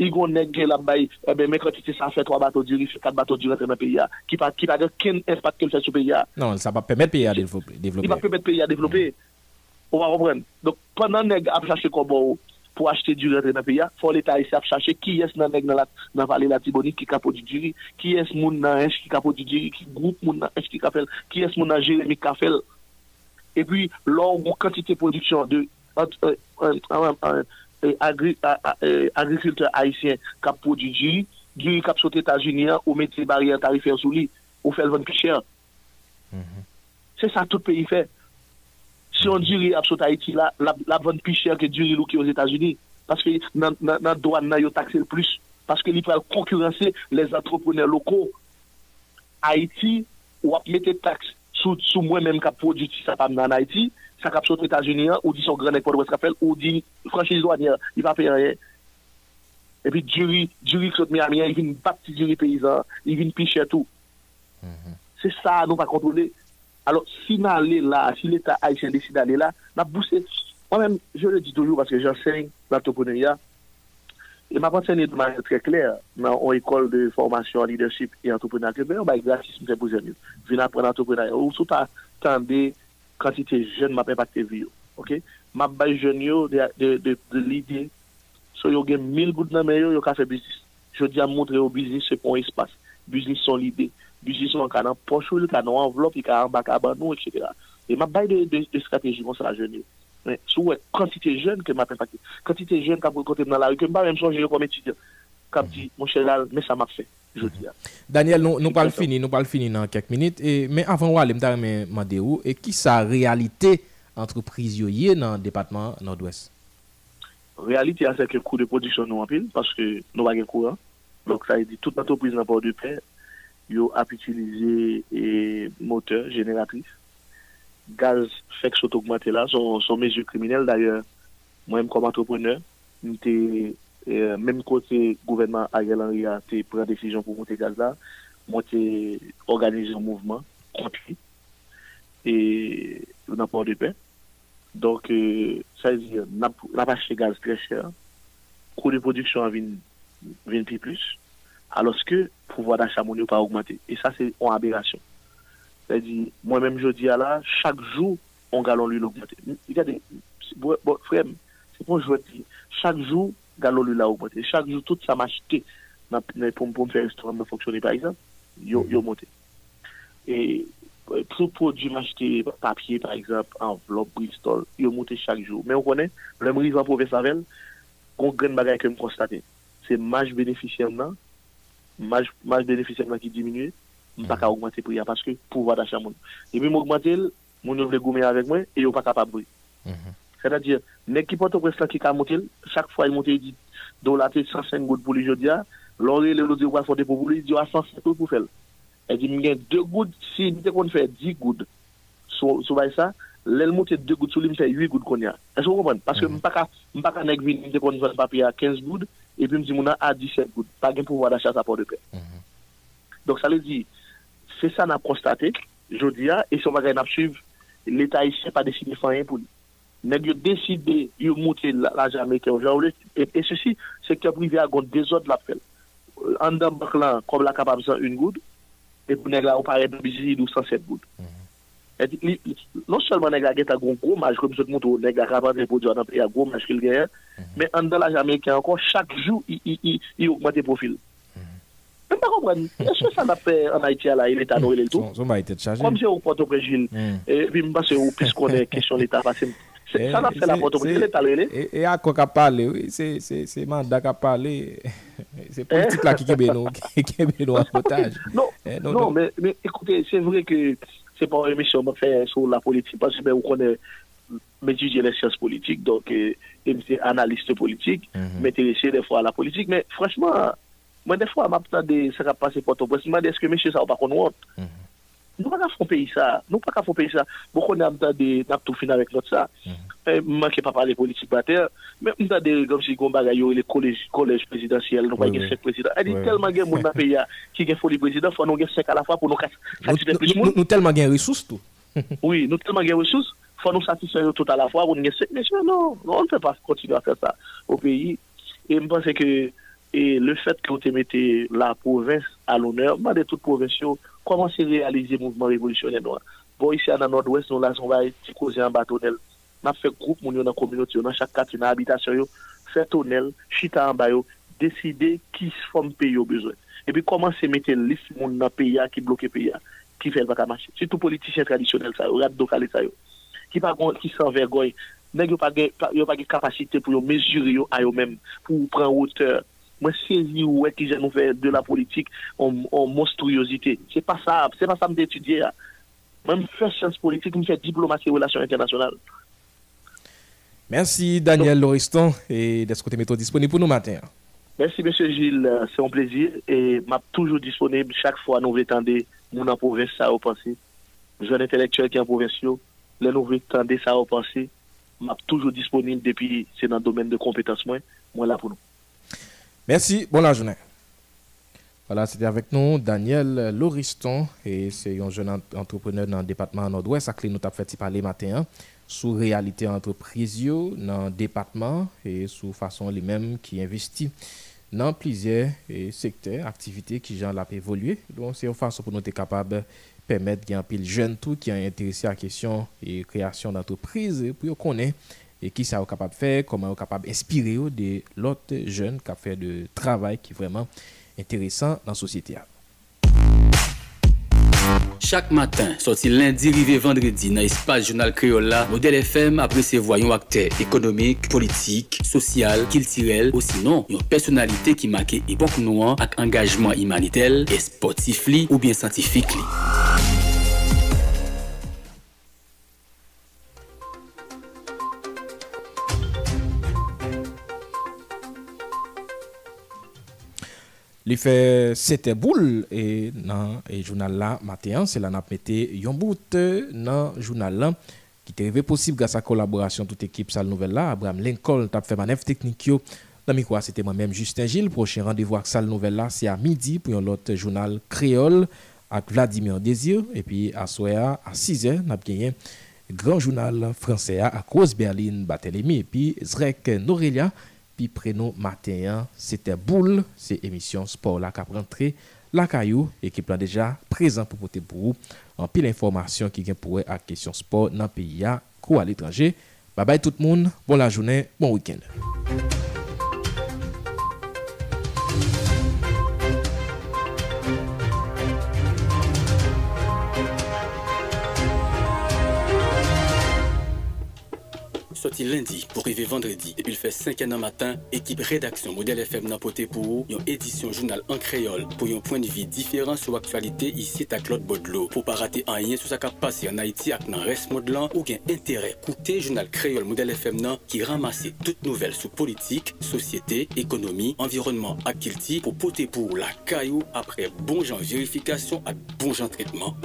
I gon neg gen la bay, ebe eh men kontite san fè 3 bato diri, fè 4 bato diri nan pe ya. Ki pa gen ken espat kem fè sou pe ya. Non, sa pa pèmèt pe ya devlopè. Sa pa pèmèt pe ya devlopè. Ouwa roubren. Donk, pwa nan neg ap chache kon bo ou, pou achete diri nan pe ya, fò le taise ap chache ki yes nan neg nan vali la tiboni, ki kapo diri, ki yes moun nan eski kapo diri, ki group moun nan eski kapel, ki yes moun nan jirimi kapel. E pwi, lor goun kantite produksyon de... An, an, an, an, an. E agri-agri-agricultor e haitien kap prodjidjiri, diri kap sot Etasuniyan ou mette bari an tarifan sou li, ou fel ven pi chan. Se sa tout peyi fe. Se an diri ap sot Haiti la, la ven pi chan ke diri lou ki yo Etasuniyan, paske nan doan nan yo takse l plus, paske li pral konkurense les antroponer loko. Haiti ou ap mette taks sou mwen menm kap prodjidjisa pame nan Haiti, ça cap les États-Unis, hein, ou dit son grand nègre Port-Ouest ou dit franchise douanière, il va payer rien. Et puis, Jury, Jury saute Miami, il vient baptiser les paysans, il vient picher tout. Mhm. C'est ça, nous, pas contrôler. Alors, si allait là, si l'État haïtien décide d'aller là, va bousser. Moi-même, je le dis toujours parce que j'enseigne l'entrepreneuriat, Et ma pensée est de manière très claire dans une école de formation en leadership et entrepreneuriat. Que bien, on va gratuitement vous aider. Venez apprendre l'entrepreneuriat. Ou surtout pas attendez Kantite jen m apenpakte vi yo. M ap bay jen yo de lidye. So yo gen mil gout nan me yo yo ka fe biznis. Yo di a moutre yo biznis se pon espas. Biznis son lidye. Biznis son an kanan pochou, an an vlop, an an baka, an ban nou, etc. E m ap bay de strateji monsa la jen yo. Sou wè, kantite jen ke m apenpakte. Kantite jen ka kote m nan la wik, m pa mèm son jen yo kom etityen. kap di, monshe lal, me sa makse, jodi ya. Daniel, nou pal fini, nou pal fini nan kek minute, me avan wale mta reme mande ou, e ki sa realite antreprise yo ye nan depatman Nord-Ouest? Realite a seke kou de prodisyon nou apil, paske nou bagen kou an, lak sa e di, tout matreprise nan port de pè, yo ap itilize moteur, generatif, gaz, fek sotok mante la, son mezyu kriminel, d'ailleurs, mwen m kom antrepreneur, nou te... Euh, même côté gouvernement Ariel Henry a pris décision pour monter gaz là, monter organiser un mouvement contre et on pas de paix. Donc euh, ça veut dire n'a pas acheté gaz très cher, coût de production a 20 plus alors que pouvoir d'achat n'a pas augmenté et ça c'est une aberration. C'est-à-dire moi-même je dis à là chaque jour on galonne l'huile augmente. Regardez frère, c'est pour je dis chaque jour galon lui la augmenté. Chaque jour, tout ça m'acheté pour, pour me faire restaurant me fonctionner, par exemple, il a mhm. monté. Et euh, pour produit m'acheter papier, par exemple, enveloppe, Bristol, il a monté chaque jour. Mais on connaît, le brise en province avec, qu'on gagne bagaille que je constate. C'est marge bénéficiaire, non? Marge, bénéficiaire qui diminue, je ne pas mhm. augmenter le prix hein, parce que pouvoir d'achat. Et puis, m'augmenter, mon de gourmet avec moi et il suis pas capable de mhm. Kèta diye, nek ki poto presta ki ka motel, chak fwa yi motel di, do la te san sen gout pou li jodia, ah, lon li le lo de wak fote pou pou li, di yo a san sen gout pou fel. E di mi gen 2 gout, si nite kon fè 10 gout, sou bay sa, lèl motel 2 gout, sou li mte 8 gout kon ya. E sou kompon, paske mpaka, mpaka nek vin, nite kon fè papi ya 15 gout, e pi mdi mou na a 17 gout, pa gen pou wad a chase a pou de pe. Dok sa le di, se sa na prostate, jodia, e se wak gen ap chiv, l'Etat yi se pa desine nègre décidé de monter l'argent américain aujourd'hui. Et, ceci ceci, secteur privé a un désordre l'appel. Euh, en d'un banque là, comme la capable de une goutte, et pour nègre là, on paraît de BCI de 107 gouttes. Mm-hmm. non seulement nègre a un gros match, comme je te montre, nègre a capable de produire un pays à gros match mm-hmm. mais en dans l'argent américain encore, chaque jour, il augmente le profil. Je ne comprends mm-hmm. pas. Est-ce que ça n'a fait en Haïti à nous il est tout Comme c'est au Port-au-Prince, mm. et puis je pense que puisqu'on est question d'État, c'est eh, ça, fait la photo. Il Et à quoi qu'a parlé, oui. C'est mandat qu'a parlé. C'est politique là qui est bien, qui est Non, mais écoutez, c'est vrai que ce n'est pas une émission ma fait sur la politique parce que mes études de les sciences politiques, donc suis euh, analyste politique, mais mhm. mm des fois à la politique. Mais franchement, moi des fois, de ça va passe pour ton président je me est-ce que monsieur, ça va pas qu'on honte mhm nous pas qu'à payer ça nous pas qu'à faire payer ça beaucoup n'a de n'a tout fini avec notre ça manquer pas parler politique bataille mais nous avons comme si on bagaille les collèges collèges présidentiels nous pas cinq président elle dit tellement gain monde dans pays qui gain folie président faut nous gain cinq à la fois pour nous satisfaire nous tellement gain ressources tout oui nous tellement gain ressources faut nous satisfaire tout à la fois pour nous gain cinq non on ne peut pas continuer à faire ça au pays et je pense que et le fait que on vous mettez la province à l'honneur, je demande à toutes les comment se réaliser le mouvement révolutionnaire Si Bon, ici, dans le nord-ouest, nous avons fait un tunnel. On a fait un groupe dans la communauté, dans chaque quartier, dans l'habitation, fait un tunnel, chita en bas, décider qui se forme pays au besoin. Et puis, comment se mettre une liste dans le pays hein, qui bloque le pays, hein, qui fait le marché. marcher. C'est tout politicien traditionnel, ça, rap d'Okale, ça, qui qui Il vergogne, n'a pas de capacité pour mesurer à eux-mêmes, pour prendre hauteur moi une ouais qui nous faire de la politique en, monstruosité. C'est pas ça, c'est pas ça me d'étudier. Hein. Moi je fais sciences politiques, je fais diplomatie et relations internationales. Merci Daniel Lauriston et d'être côté métro disponible pour nous matin. Merci monsieur Gilles, euh, c'est un plaisir et m'a toujours disponible chaque fois nous je nous en province ça au passé. Jeune intellectuel qui est en province, les nous ça au passé, m'a toujours disponible depuis c'est dans le domaine de compétences moi, moi là pour nous. Merci, bonne journée. Voilà, c'était avec nous Daniel Lauriston, et c'est un jeune entrepreneur dans le département Nord-Ouest, Ça qui nous avons fait parler matin, hein, sous réalité entreprise dans le département et sous façon lui-même qui investit dans plusieurs eh, secteurs, activités qui ont évolué. Donc, c'est une façon pour nous capable de permettre qu'il y un tout qui est intéressé à la question et création d'entreprise pour qu'on connaître et qui ça est capable de faire, comment est capable d'inspirer de l'autre jeune qui a fait de travail qui est vraiment intéressant dans la société. Chaque matin, sorti lundi, rivé vendredi dans l'espace Journal le modèle FM apprécie voyons acteurs économiques, politiques, social, culturels, aussi une une personnalité qui marquait époque noire, ak engagement humanitaire sportif sportif, ou bien scientifique. il fait sete boule e nan e jounal la matin se la nap mette yon bout e, nan jounal la ki te posib kolaborasyon tout la. Abraham Lincoln tap fait manev teknik yo. Nan mi kwa, c'était moi même Justin Gilles. rendez randevou ak sal nouvelle la c'est à midi pou yon lot créole kreol ak Vladimir désir et puis à a, a 6 e, nap grand journal français à ak Rose Berlin Batelemi. E et puis Zrek Norelia prénom matin, c'était Boule, c'est émission sport là qui rentré. La Caillou, équipe là déjà présent pour porter pour vous en pile information qui vient pour à question sport dans le pays à, quoi à l'étranger. Bye bye tout le monde, bonne la journée, bon week-end. sorti lundi pour arriver vendredi. Depuis le fait 5 h matin, équipe rédaction Modèle FM n'a poté pour une édition journal en créole pour un point de vue différent sur l'actualité ici à Claude Baudelot. Pour pas rater un lien sur sa capacité passé en Haïti avec dans reste modelant ou gain intérêt coûté journal créole Modèle FM qui ramasse toutes nouvelles sur politique, société, économie, environnement à pour poter pour la caillou après bon genre vérification à bon genre traitement.